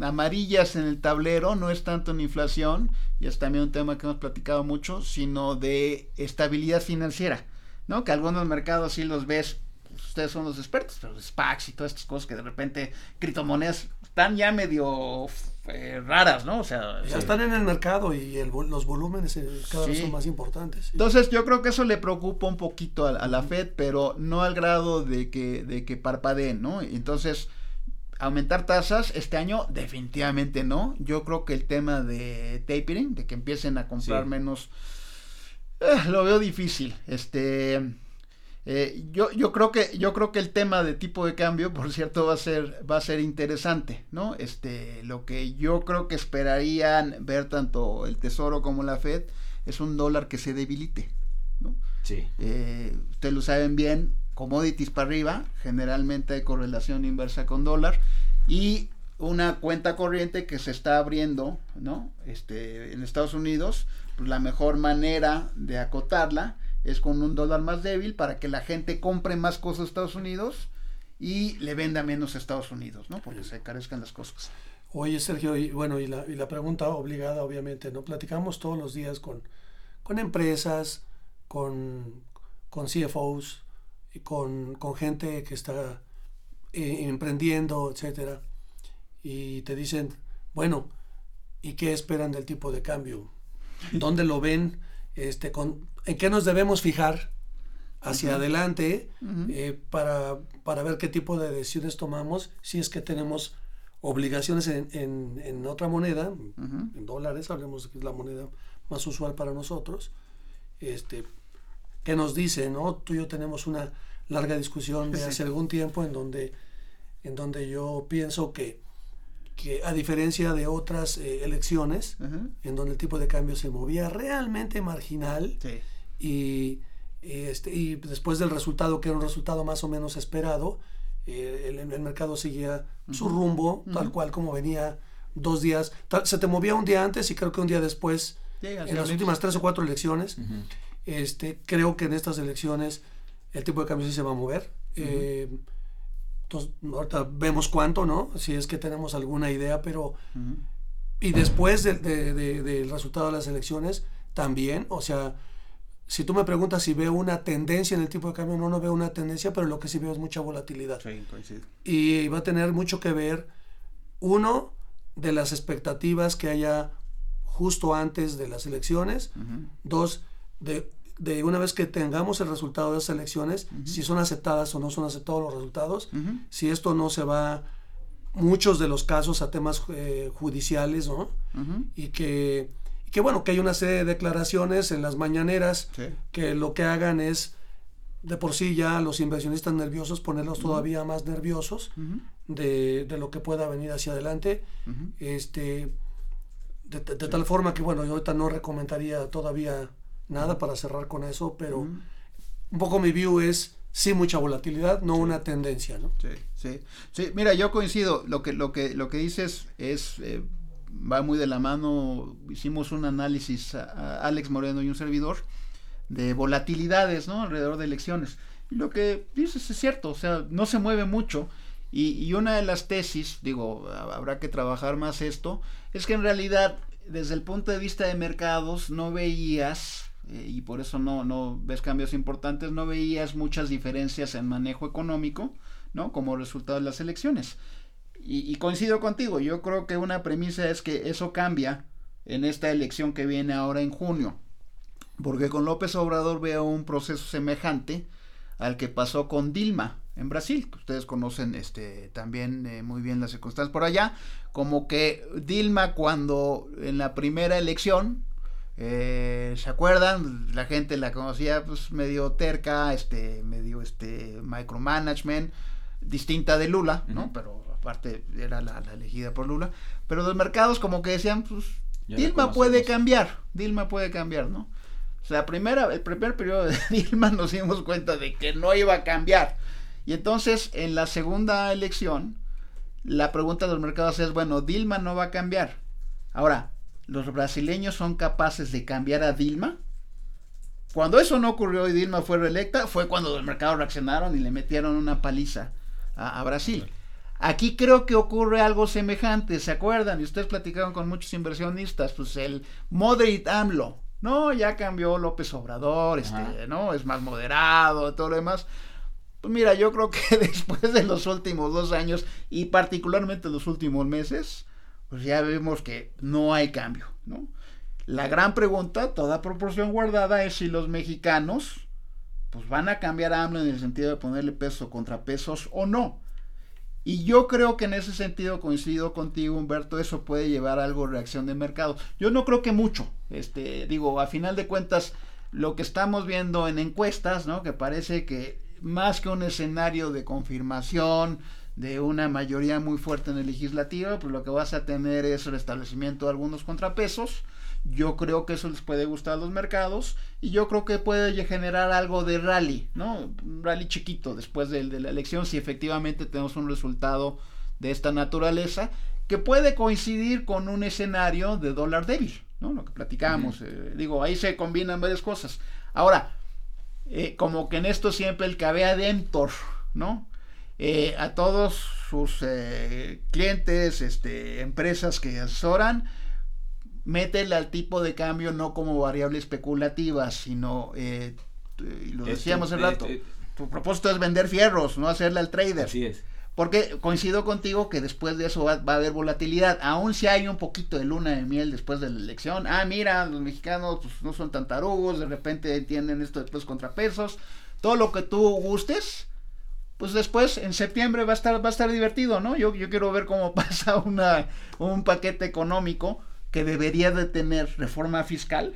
amarillas en el tablero no es tanto en inflación, y es también un tema que hemos platicado mucho, sino de estabilidad financiera, ¿no? Que algunos mercados sí los ves, pues, ustedes son los expertos, pero SPACs y todas estas cosas que de repente criptomonedas están ya medio eh, raras, ¿no? O sea, ya están en el mercado y los volúmenes eh, cada vez son más importantes. Entonces yo creo que eso le preocupa un poquito a, la Fed, pero no al grado de que, de que parpadeen, ¿no? Entonces aumentar tasas este año definitivamente no. Yo creo que el tema de tapering, de que empiecen a comprar menos, eh, lo veo difícil. Este, eh, yo, yo creo que yo creo que el tema de tipo de cambio, por cierto, va a ser va a ser interesante, ¿no? Este, lo que yo creo que esperarían ver tanto el Tesoro como la Fed es un dólar que se debilite, ¿no? Sí. Eh, ustedes lo saben bien, commodities para arriba, generalmente hay correlación inversa con dólar, y una cuenta corriente que se está abriendo, ¿no? Este, en Estados Unidos, pues la mejor manera de acotarla es con un dólar más débil para que la gente compre más cosas a Estados Unidos y le venda menos a Estados Unidos, ¿no? Porque se encarezcan las cosas. Oye, Sergio, y bueno, y la, y la pregunta obligada, obviamente, ¿no? Platicamos todos los días con, con empresas, con, con CFOs, con, con gente que está eh, emprendiendo, etcétera, y te dicen, bueno, ¿y qué esperan del tipo de cambio? ¿Dónde lo ven? Este, con, ¿En qué nos debemos fijar hacia adelante eh, para, para ver qué tipo de decisiones tomamos si es que tenemos obligaciones en, en, en otra moneda, en dólares, hablemos de que es la moneda más usual para nosotros, este, que nos dice, ¿no? Tú y yo tenemos una larga discusión de hace algún tiempo en donde, en donde yo pienso que, que a diferencia de otras eh, elecciones, en donde el tipo de cambio se movía realmente marginal y, este, y después del resultado, que era un resultado más o menos esperado, eh, el, mercado seguía su rumbo, tal cual como venía dos días. se te movía un día antes y creo que un día después, en las últimas tres o cuatro elecciones, este, creo que en estas elecciones el tipo de cambio sí se va a mover. Eh, entonces, ahorita vemos cuánto, ¿no? Si es que tenemos alguna idea, pero... Y después del resultado de las elecciones, también, o sea, si tú me preguntas si veo una tendencia en el tipo de cambio, no, no veo una tendencia, pero lo que sí veo es mucha volatilidad. Sí, coincido. Y va a tener mucho que ver, uno, de las expectativas que haya justo antes de las elecciones, dos, de, de, una vez que tengamos el resultado de esas elecciones, si son aceptadas o no son aceptados los resultados, si esto no se va muchos de los casos a temas eh, judiciales, ¿no? Y que, que, bueno, que hay una serie de declaraciones en las mañaneras que lo que hagan es, de por sí ya los inversionistas nerviosos, ponerlos todavía más nerviosos de, de, lo que pueda venir hacia adelante. Este, de, tal forma que, bueno, yo ahorita no recomendaría todavía nada para cerrar con eso, pero un poco mi view es sí mucha volatilidad, no una tendencia, ¿no? Sí, sí, sí. Mira, yo coincido. Lo que, lo que, lo que dices es eh, va muy de la mano. Hicimos un análisis a, Alex Moreno y un servidor de volatilidades, ¿no? Alrededor de elecciones. Y lo que dices es cierto, o sea, no se mueve mucho. Y, y una de las tesis, digo, habrá que trabajar más esto, es que en realidad, desde el punto de vista de mercados, no veías eh, y por eso no, no ves cambios importantes, no veías muchas diferencias en manejo económico, ¿no? Como resultado de las elecciones. Y, coincido contigo, yo creo que una premisa es que eso cambia en esta elección que viene ahora en junio, porque con López Obrador veo un proceso semejante al que pasó con Dilma en Brasil, que ustedes conocen este, también eh, muy bien las circunstancias por allá, como que Dilma cuando en la primera elección eh, ¿Se acuerdan? La gente la conocía pues medio terca, este, medio este micromanagement, distinta de Lula, ¿no? Pero aparte era la, elegida por Lula. Pero los mercados como que decían, pues Dilma puede cambiar, Dilma puede cambiar, ¿no? O sea, primera, el primer periodo de [LAUGHS] Dilma nos dimos cuenta de que no iba a cambiar. Y entonces en la segunda elección, la pregunta de los mercados es, bueno, Dilma no va a cambiar. Ahora, los brasileños son capaces de cambiar a Dilma. Cuando eso no ocurrió y Dilma fue reelecta, fue cuando los mercados reaccionaron y le metieron una paliza a, Brasil. Aquí creo que ocurre algo semejante, ¿se acuerdan? Y ustedes platicaron con muchos inversionistas, pues el moderate AMLO, no, ya cambió López Obrador, este, no, es más moderado, todo lo demás. Pues mira, yo creo que [LAUGHS] después de los últimos dos años y particularmente los últimos meses, pues ya vemos que no hay cambio, ¿no? La gran pregunta, toda proporción guardada, es si los mexicanos pues van a cambiar a AMLO en el sentido de ponerle peso contra pesos o no. Y yo creo que en ese sentido coincido contigo, Humberto, eso puede llevar a algo reacción de mercado. Yo no creo que mucho. Este, digo, a final de cuentas, lo que estamos viendo en encuestas, ¿no? Que parece que más que un escenario de confirmación, de una mayoría muy fuerte en el legislativo, pues lo que vas a tener es el establecimiento de algunos contrapesos. Yo creo que eso les puede gustar a los mercados y yo creo que puede generar algo de rally, ¿no? Un rally chiquito después de, la elección si efectivamente tenemos un resultado de esta naturaleza que puede coincidir con un escenario de dólar débil, ¿no? Lo que platicamos. Eh, digo, ahí se combinan varias cosas. Ahora, eh, como que en esto siempre el cabe adentro, ¿no? Eh, a todos sus eh, clientes, este, empresas que asesoran, métele al tipo de cambio no como variable especulativa, sino, eh, y lo este, decíamos hace rato, tu propósito es vender fierros, no hacerle al trader. Así es. Porque coincido contigo que después de eso va, a haber volatilidad, aun si hay un poquito de luna de miel después de la elección. Ah, mira, los mexicanos pues, no son tan tarugos, de repente tienen esto después contrapesos. Todo lo que tú gustes, pues después en septiembre va a estar, va a estar divertido, ¿no? Yo, yo quiero ver cómo [LAUGHS] pasa una, un paquete económico que debería de tener reforma fiscal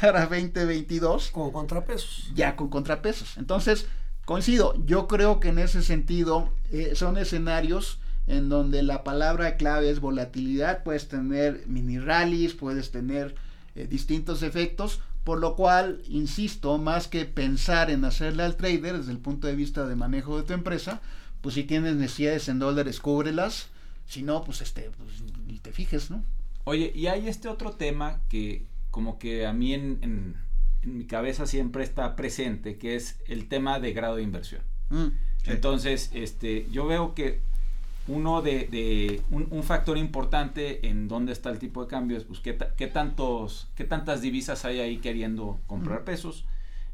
para 2022. Con contrapesos. Ya con contrapesos. Entonces, coincido, yo creo que en ese sentido eh, son escenarios en donde la palabra clave es volatilidad, puedes tener mini rallies, puedes tener eh, distintos efectos, Por lo cual, insisto, más que pensar en hacerle al trader desde el punto de vista de manejo de tu empresa, pues si tienes necesidades en dólares, cúbrelas. Si no, pues este, pues, ni te fijes, ¿no? Oye, y hay este otro tema que como que a mí en, en, mi cabeza siempre está presente, que es el tema de grado de inversión. Mm, Entonces, este, yo veo que uno de, un, factor importante en dónde está el tipo de cambio es pues, qué, qué, tantos, qué tantas divisas hay ahí queriendo comprar pesos.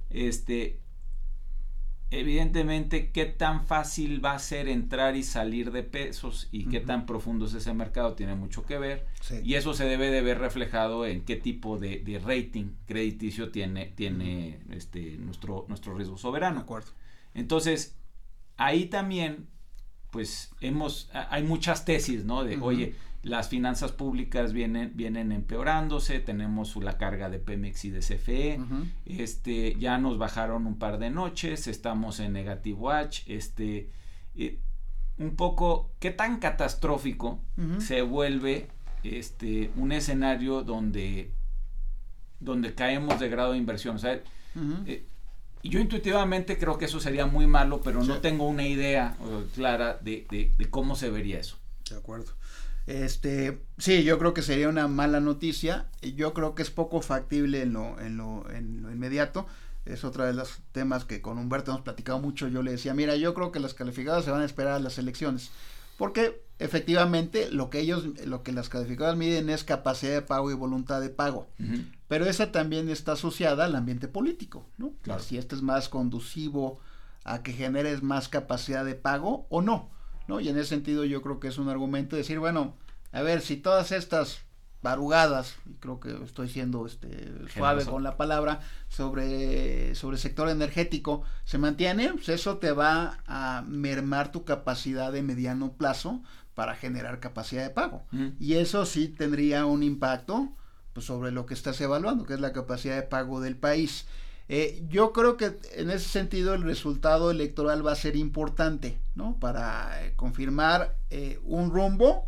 Este, evidentemente, qué tan fácil va a ser entrar y salir de pesos y qué tan profundo es ese mercado tiene mucho que ver. Y eso se debe de ver reflejado en qué tipo de, rating crediticio tiene, tiene este, nuestro, nuestro riesgo soberano. De acuerdo. Entonces, ahí también pues hemos, hay muchas tesis, ¿no? De, oye, las finanzas públicas vienen, vienen empeorándose, tenemos la carga de Pemex y de CFE, este, ya nos bajaron un par de noches, estamos en negative watch, este, eh, un poco, ¿qué tan catastrófico se vuelve este, un escenario donde, donde caemos de grado de inversión? O sea, y yo intuitivamente creo que eso sería muy malo, pero no tengo una idea clara de, cómo se vería eso. De acuerdo. Este, sí, yo creo que sería una mala noticia. Yo creo que es poco factible en lo, en lo, en lo inmediato. Es otra de los temas que con Humberto hemos platicado mucho. Yo le decía, mira, yo creo que las calificadas se van a esperar a las elecciones. Porque efectivamente lo que ellos, lo que las calificadas miden es capacidad de pago y voluntad de pago. Pero esa también está asociada al ambiente político, ¿no? Si este es más conducivo a que generes más capacidad de pago o no, ¿no? Y en ese sentido yo creo que es un argumento decir, bueno, a ver, si todas estas barugadas, y creo que estoy siendo este suave con la palabra, sobre, sobre el sector energético se mantiene, pues eso te va a mermar tu capacidad de mediano plazo para generar capacidad de pago. Y eso sí tendría un impacto pues, sobre lo que estás evaluando, que es la capacidad de pago del país. Eh, yo creo que en ese sentido el resultado electoral va a ser importante, ¿no? Para eh, confirmar eh, un rumbo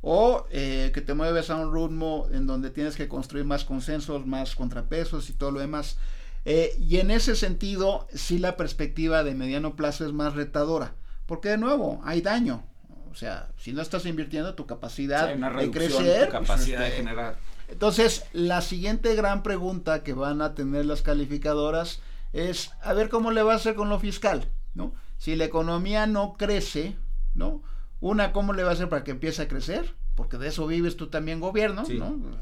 o eh, que te mueves a un ritmo en donde tienes que construir más consensos, más contrapesos y todo lo demás. Eh, y en ese sentido, sí la perspectiva de mediano plazo es más retadora, porque de nuevo, hay daño. O sea, si no estás invirtiendo tu capacidad de crecer, tu capacidad de generar. Entonces, la siguiente gran pregunta que van a tener las calificadoras es a ver cómo le va a hacer con lo fiscal, ¿no? Si la economía no crece, ¿no? Una, ¿cómo le va a hacer para que empiece a crecer? Porque de eso vives tú también gobierno, ¿no?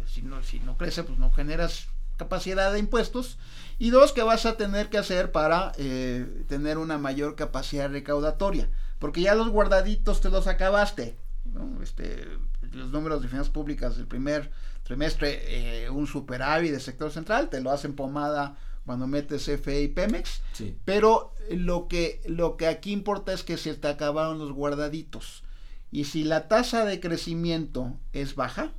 Si ¿no? Si no crece, pues no generas capacidad de impuestos. Y dos, ¿qué vas a tener que hacer para eh, tener una mayor capacidad recaudatoria? Porque ya los guardaditos te los acabaste. ¿no? Este, los números de finanzas públicas del primer trimestre, eh, un superávit del sector central, te lo hacen pomada cuando metes FE y Pemex. Pero lo que, lo que aquí importa es que se te acabaron los guardaditos. Y si la tasa de crecimiento es baja,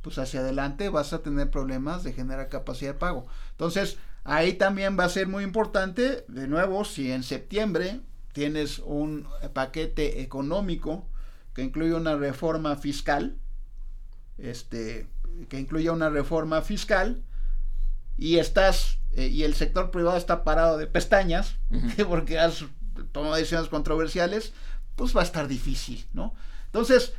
pues hacia adelante vas a tener problemas de generar capacidad de pago. Entonces, ahí también va a ser muy importante, de nuevo, si en septiembre tienes un paquete económico que incluye una reforma fiscal, este, que incluya una reforma fiscal, y estás, eh, y el sector privado está parado de pestañas, [LAUGHS] porque has tomado decisiones controversiales, pues va a estar difícil, ¿no? Entonces,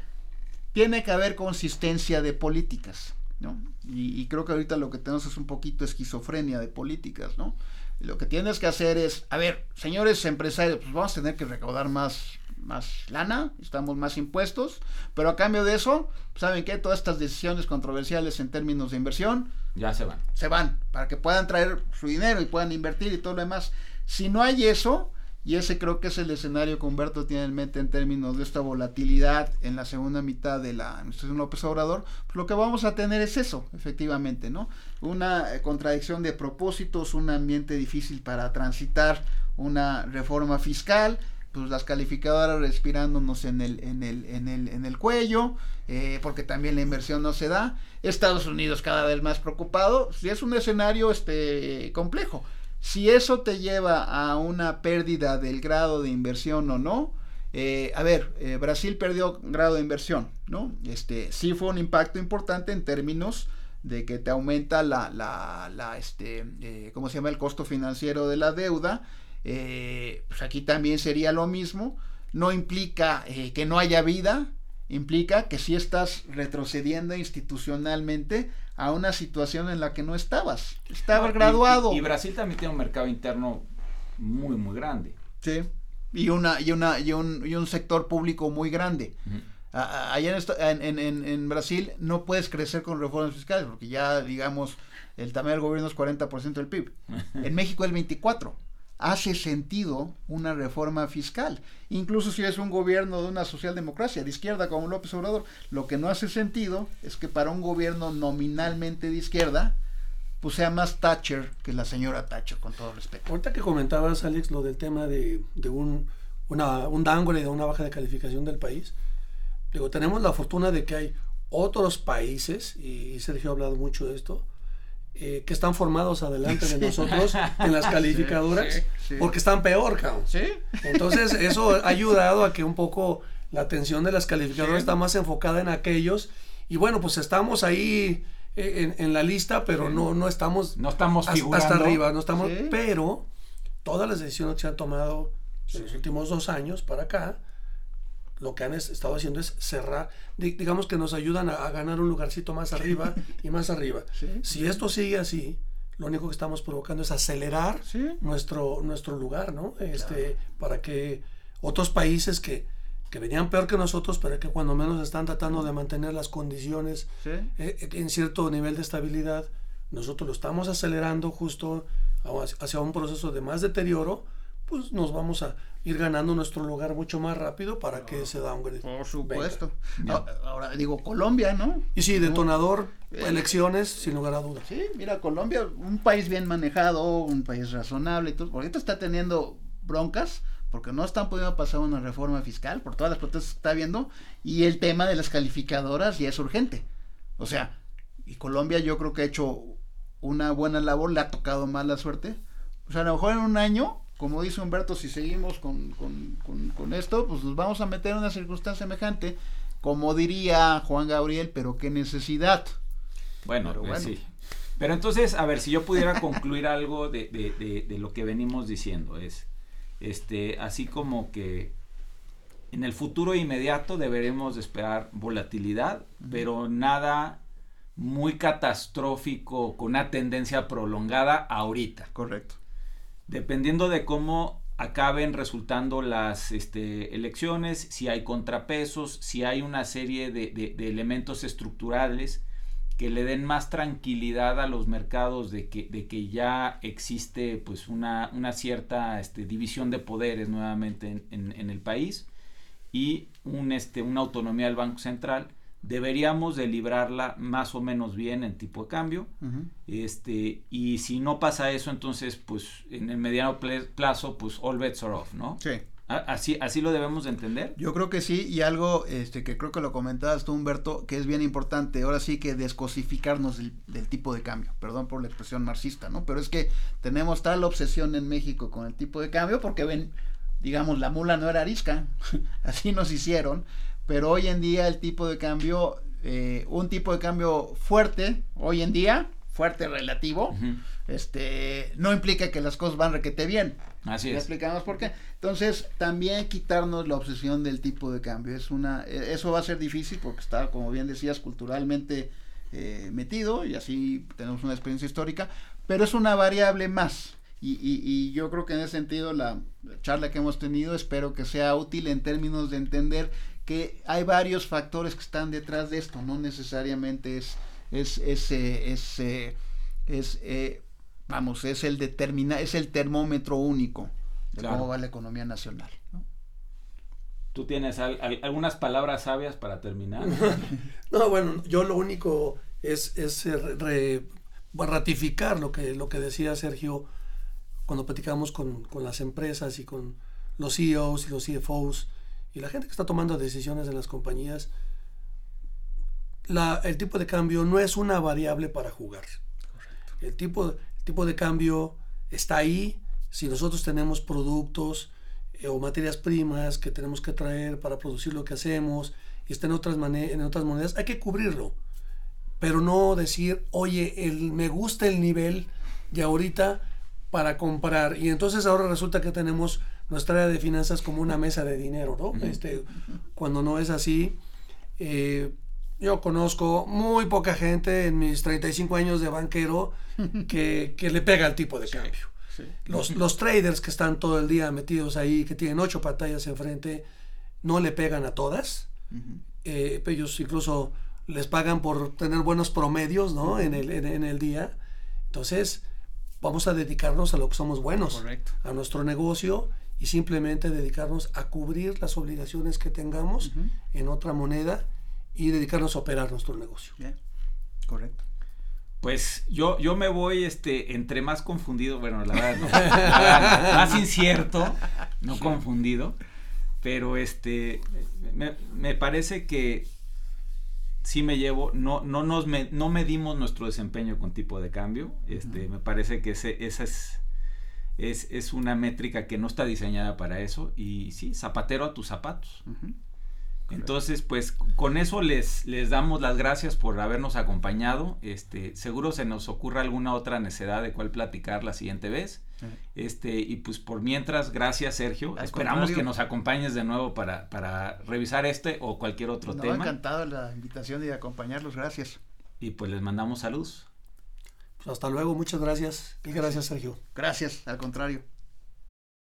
tiene que haber consistencia de políticas, ¿no? Y, creo que ahorita lo que tenemos es un poquito esquizofrenia de políticas, ¿no? Lo que tienes que hacer es, a ver, señores empresarios, pues vamos a tener que recaudar más, más lana, estamos más impuestos, pero a cambio de eso, ¿saben qué? Todas estas decisiones controversiales en términos de inversión, ya se van. Se van, para que puedan traer su dinero y puedan invertir y todo lo demás. Si no hay eso, y ese creo que es el escenario que Humberto tiene en mente en términos de esta volatilidad en la segunda mitad de la administración López Obrador, pues lo que vamos a tener es eso, efectivamente, ¿no? Una eh, contradicción de propósitos, un ambiente difícil para transitar una reforma fiscal, pues las calificadoras respirándonos en el, en el, en el, en el cuello, eh, porque también la inversión no se da. Estados Unidos cada vez más preocupado, si es un escenario este, complejo. Si eso te lleva a una pérdida del grado de inversión o no, eh, a ver, eh, Brasil perdió grado de inversión, ¿no? Este, sí fue un impacto importante en términos de que te aumenta la, la, la este, eh, ¿cómo se llama? El costo financiero de la deuda. Pues aquí también sería lo mismo. No implica que no haya vida, implica que si estás retrocediendo institucionalmente a una situación en la que no estabas. Estabas graduado. Y, Brasil también tiene un mercado interno muy, muy grande. Sí. Y, una, y, una, y, un, y un sector público muy grande. Allá en, en, en, Brasil no puedes crecer con reformas fiscales porque ya, digamos, el tamaño del gobierno es 40% del PIB. [LAUGHS] En México es 24%. Hace sentido una reforma fiscal. Incluso si es un gobierno de una socialdemocracia de izquierda como López Obrador, lo que no hace sentido es que para un gobierno nominalmente de izquierda, pues sea más Thatcher que la señora Thatcher, con todo respeto. Ahorita que comentabas, Alex, lo del tema de, de un, una, un de una baja de calificación del país, Digo, tenemos la fortuna de que hay otros países, y Sergio ha hablado mucho de esto, eh, que están formados adelante de nosotros en las calificadoras, porque están peor, cabrón. Entonces, eso ha ayudado a que un poco la atención de las calificadoras está más enfocada en aquellos, y bueno, pues estamos ahí eh, en, la lista, pero no, no estamos, no estamos hasta, arriba, no estamos, pero todas las decisiones que se han tomado en los últimos dos años para acá, lo que han estado haciendo es cerrar, digamos que nos ayudan a, ganar un lugarcito más arriba y más arriba. [LAUGHS] Si esto sigue así, lo único que estamos provocando es acelerar nuestro, nuestro lugar, ¿no? Este, Para que otros países que, que venían peor que nosotros, pero que cuando menos están tratando de mantener las condiciones eh, en cierto nivel de estabilidad, nosotros lo estamos acelerando justo hacia un proceso de más deterioro, pues nos vamos a, ir ganando nuestro lugar mucho más rápido para que ese downgrade. Por supuesto. Ahora, digo Colombia, ¿no? Y sí, detonador, eh, elecciones, sin lugar a dudas. Sí, mira, Colombia, un país bien manejado, un país razonable y todo. Ahorita está teniendo broncas porque no están pudiendo pasar una reforma fiscal por todas las protestas que está viendo y el tema de las calificadoras ya es urgente. O sea, y Colombia yo creo que ha hecho una buena labor, le ha tocado más la suerte. O sea, a lo mejor en un año como dice Humberto, si seguimos con, esto, pues nos vamos a meter en una circunstancia semejante, como diría Juan Gabriel, pero qué necesidad. Bueno, pero, pues sí. Pero entonces, a ver, si yo pudiera concluir algo de, de, lo que venimos diciendo, es, este, así como que en el futuro inmediato deberemos esperar volatilidad, pero nada muy catastrófico con una tendencia prolongada ahorita. Correcto dependiendo de cómo acaben resultando las este, elecciones, si hay contrapesos, si hay una serie de, elementos estructurales que le den más tranquilidad a los mercados de que, ya existe pues una, cierta este, división de poderes nuevamente en, el país y este, una autonomía del Banco Central deberíamos de librarla más o menos bien en tipo de cambio. este, y si no pasa eso, entonces, pues, en el mediano plazo, pues, all bets are off, ¿no? Sí. Así, así lo debemos de entender. Yo creo que sí, y algo este, que creo que lo comentabas tú, Humberto, que es bien importante, ahora sí que descosificarnos del, del, tipo de cambio, perdón por la expresión marxista, ¿no? Pero es que tenemos tal obsesión en México con el tipo de cambio porque ven, digamos, la mula no era arisca, [LAUGHS] así nos hicieron, pero hoy en día el tipo de cambio, eh, un tipo de cambio fuerte, hoy en día, fuerte relativo, este, no implica que las cosas van requete bien. Así es. explicamos por qué. Entonces, también quitarnos la obsesión del tipo de cambio. Es una, e, eso va a ser difícil porque está, como bien decías, culturalmente eh, metido y así tenemos una experiencia histórica, pero es una variable más. Y, y, y, yo creo que en ese sentido la charla que hemos tenido espero que sea útil en términos de entender que hay varios factores que están detrás de esto, no necesariamente es, es, es, es, es eh, vamos, es el determina, es el termómetro único de cómo va la economía nacional. ¿Tú tienes algunas palabras sabias para terminar? [LAUGHS] no, bueno, yo lo único es, es ratificar lo que, lo que decía Sergio cuando platicamos con, con las empresas y con los CEOs y los CFOs y la gente que está tomando decisiones en las compañías, la, el tipo de cambio no es una variable para jugar. El, tipo, el tipo de cambio está ahí si nosotros tenemos productos eh, o materias primas que tenemos que traer para producir lo que hacemos y está en otras, en otras monedas, hay que cubrirlo. pero no decir, oye, el, me gusta el nivel de ahorita para comprar. Y entonces ahora resulta que tenemos nuestra área de finanzas como una mesa de dinero, ¿no? este, cuando no es así. Eh, yo conozco muy poca gente en mis 35 años de banquero [LAUGHS] que, le pega el tipo de cambio. Los, [LAUGHS] los traders que están todo el día metidos ahí, que tienen ocho pantallas enfrente, no le pegan a todas. Eh, ellos incluso les pagan por tener buenos promedios ¿no? en, el, en, el día. Entonces, vamos a dedicarnos a lo que somos buenos, a nuestro negocio y simplemente dedicarnos a cubrir las obligaciones que tengamos en otra moneda y dedicarnos a operar nuestro negocio. Correcto. Pues yo, yo me voy este, entre más confundido, bueno, la verdad, [LAUGHS] más incierto, no confundido, pero este, me, parece que sí me llevo, no, no, nos no medimos nuestro desempeño con tipo de cambio, este, me parece que ese, esa es, es, es, una métrica que no está diseñada para eso y sí, zapatero a tus zapatos. Entonces, pues con eso les, les damos las gracias por habernos acompañado. Este, seguro se nos ocurra alguna otra necesidad de cuál platicar la siguiente vez. Este, y pues por mientras, gracias Sergio. Esperamos que nos acompañes de nuevo para, para revisar este o cualquier otro tema. Me ha encantado la invitación de acompañarlos, gracias. Y pues les mandamos saludos. Pues hasta luego, muchas gracias. Y gracias Sergio. Gracias, al contrario.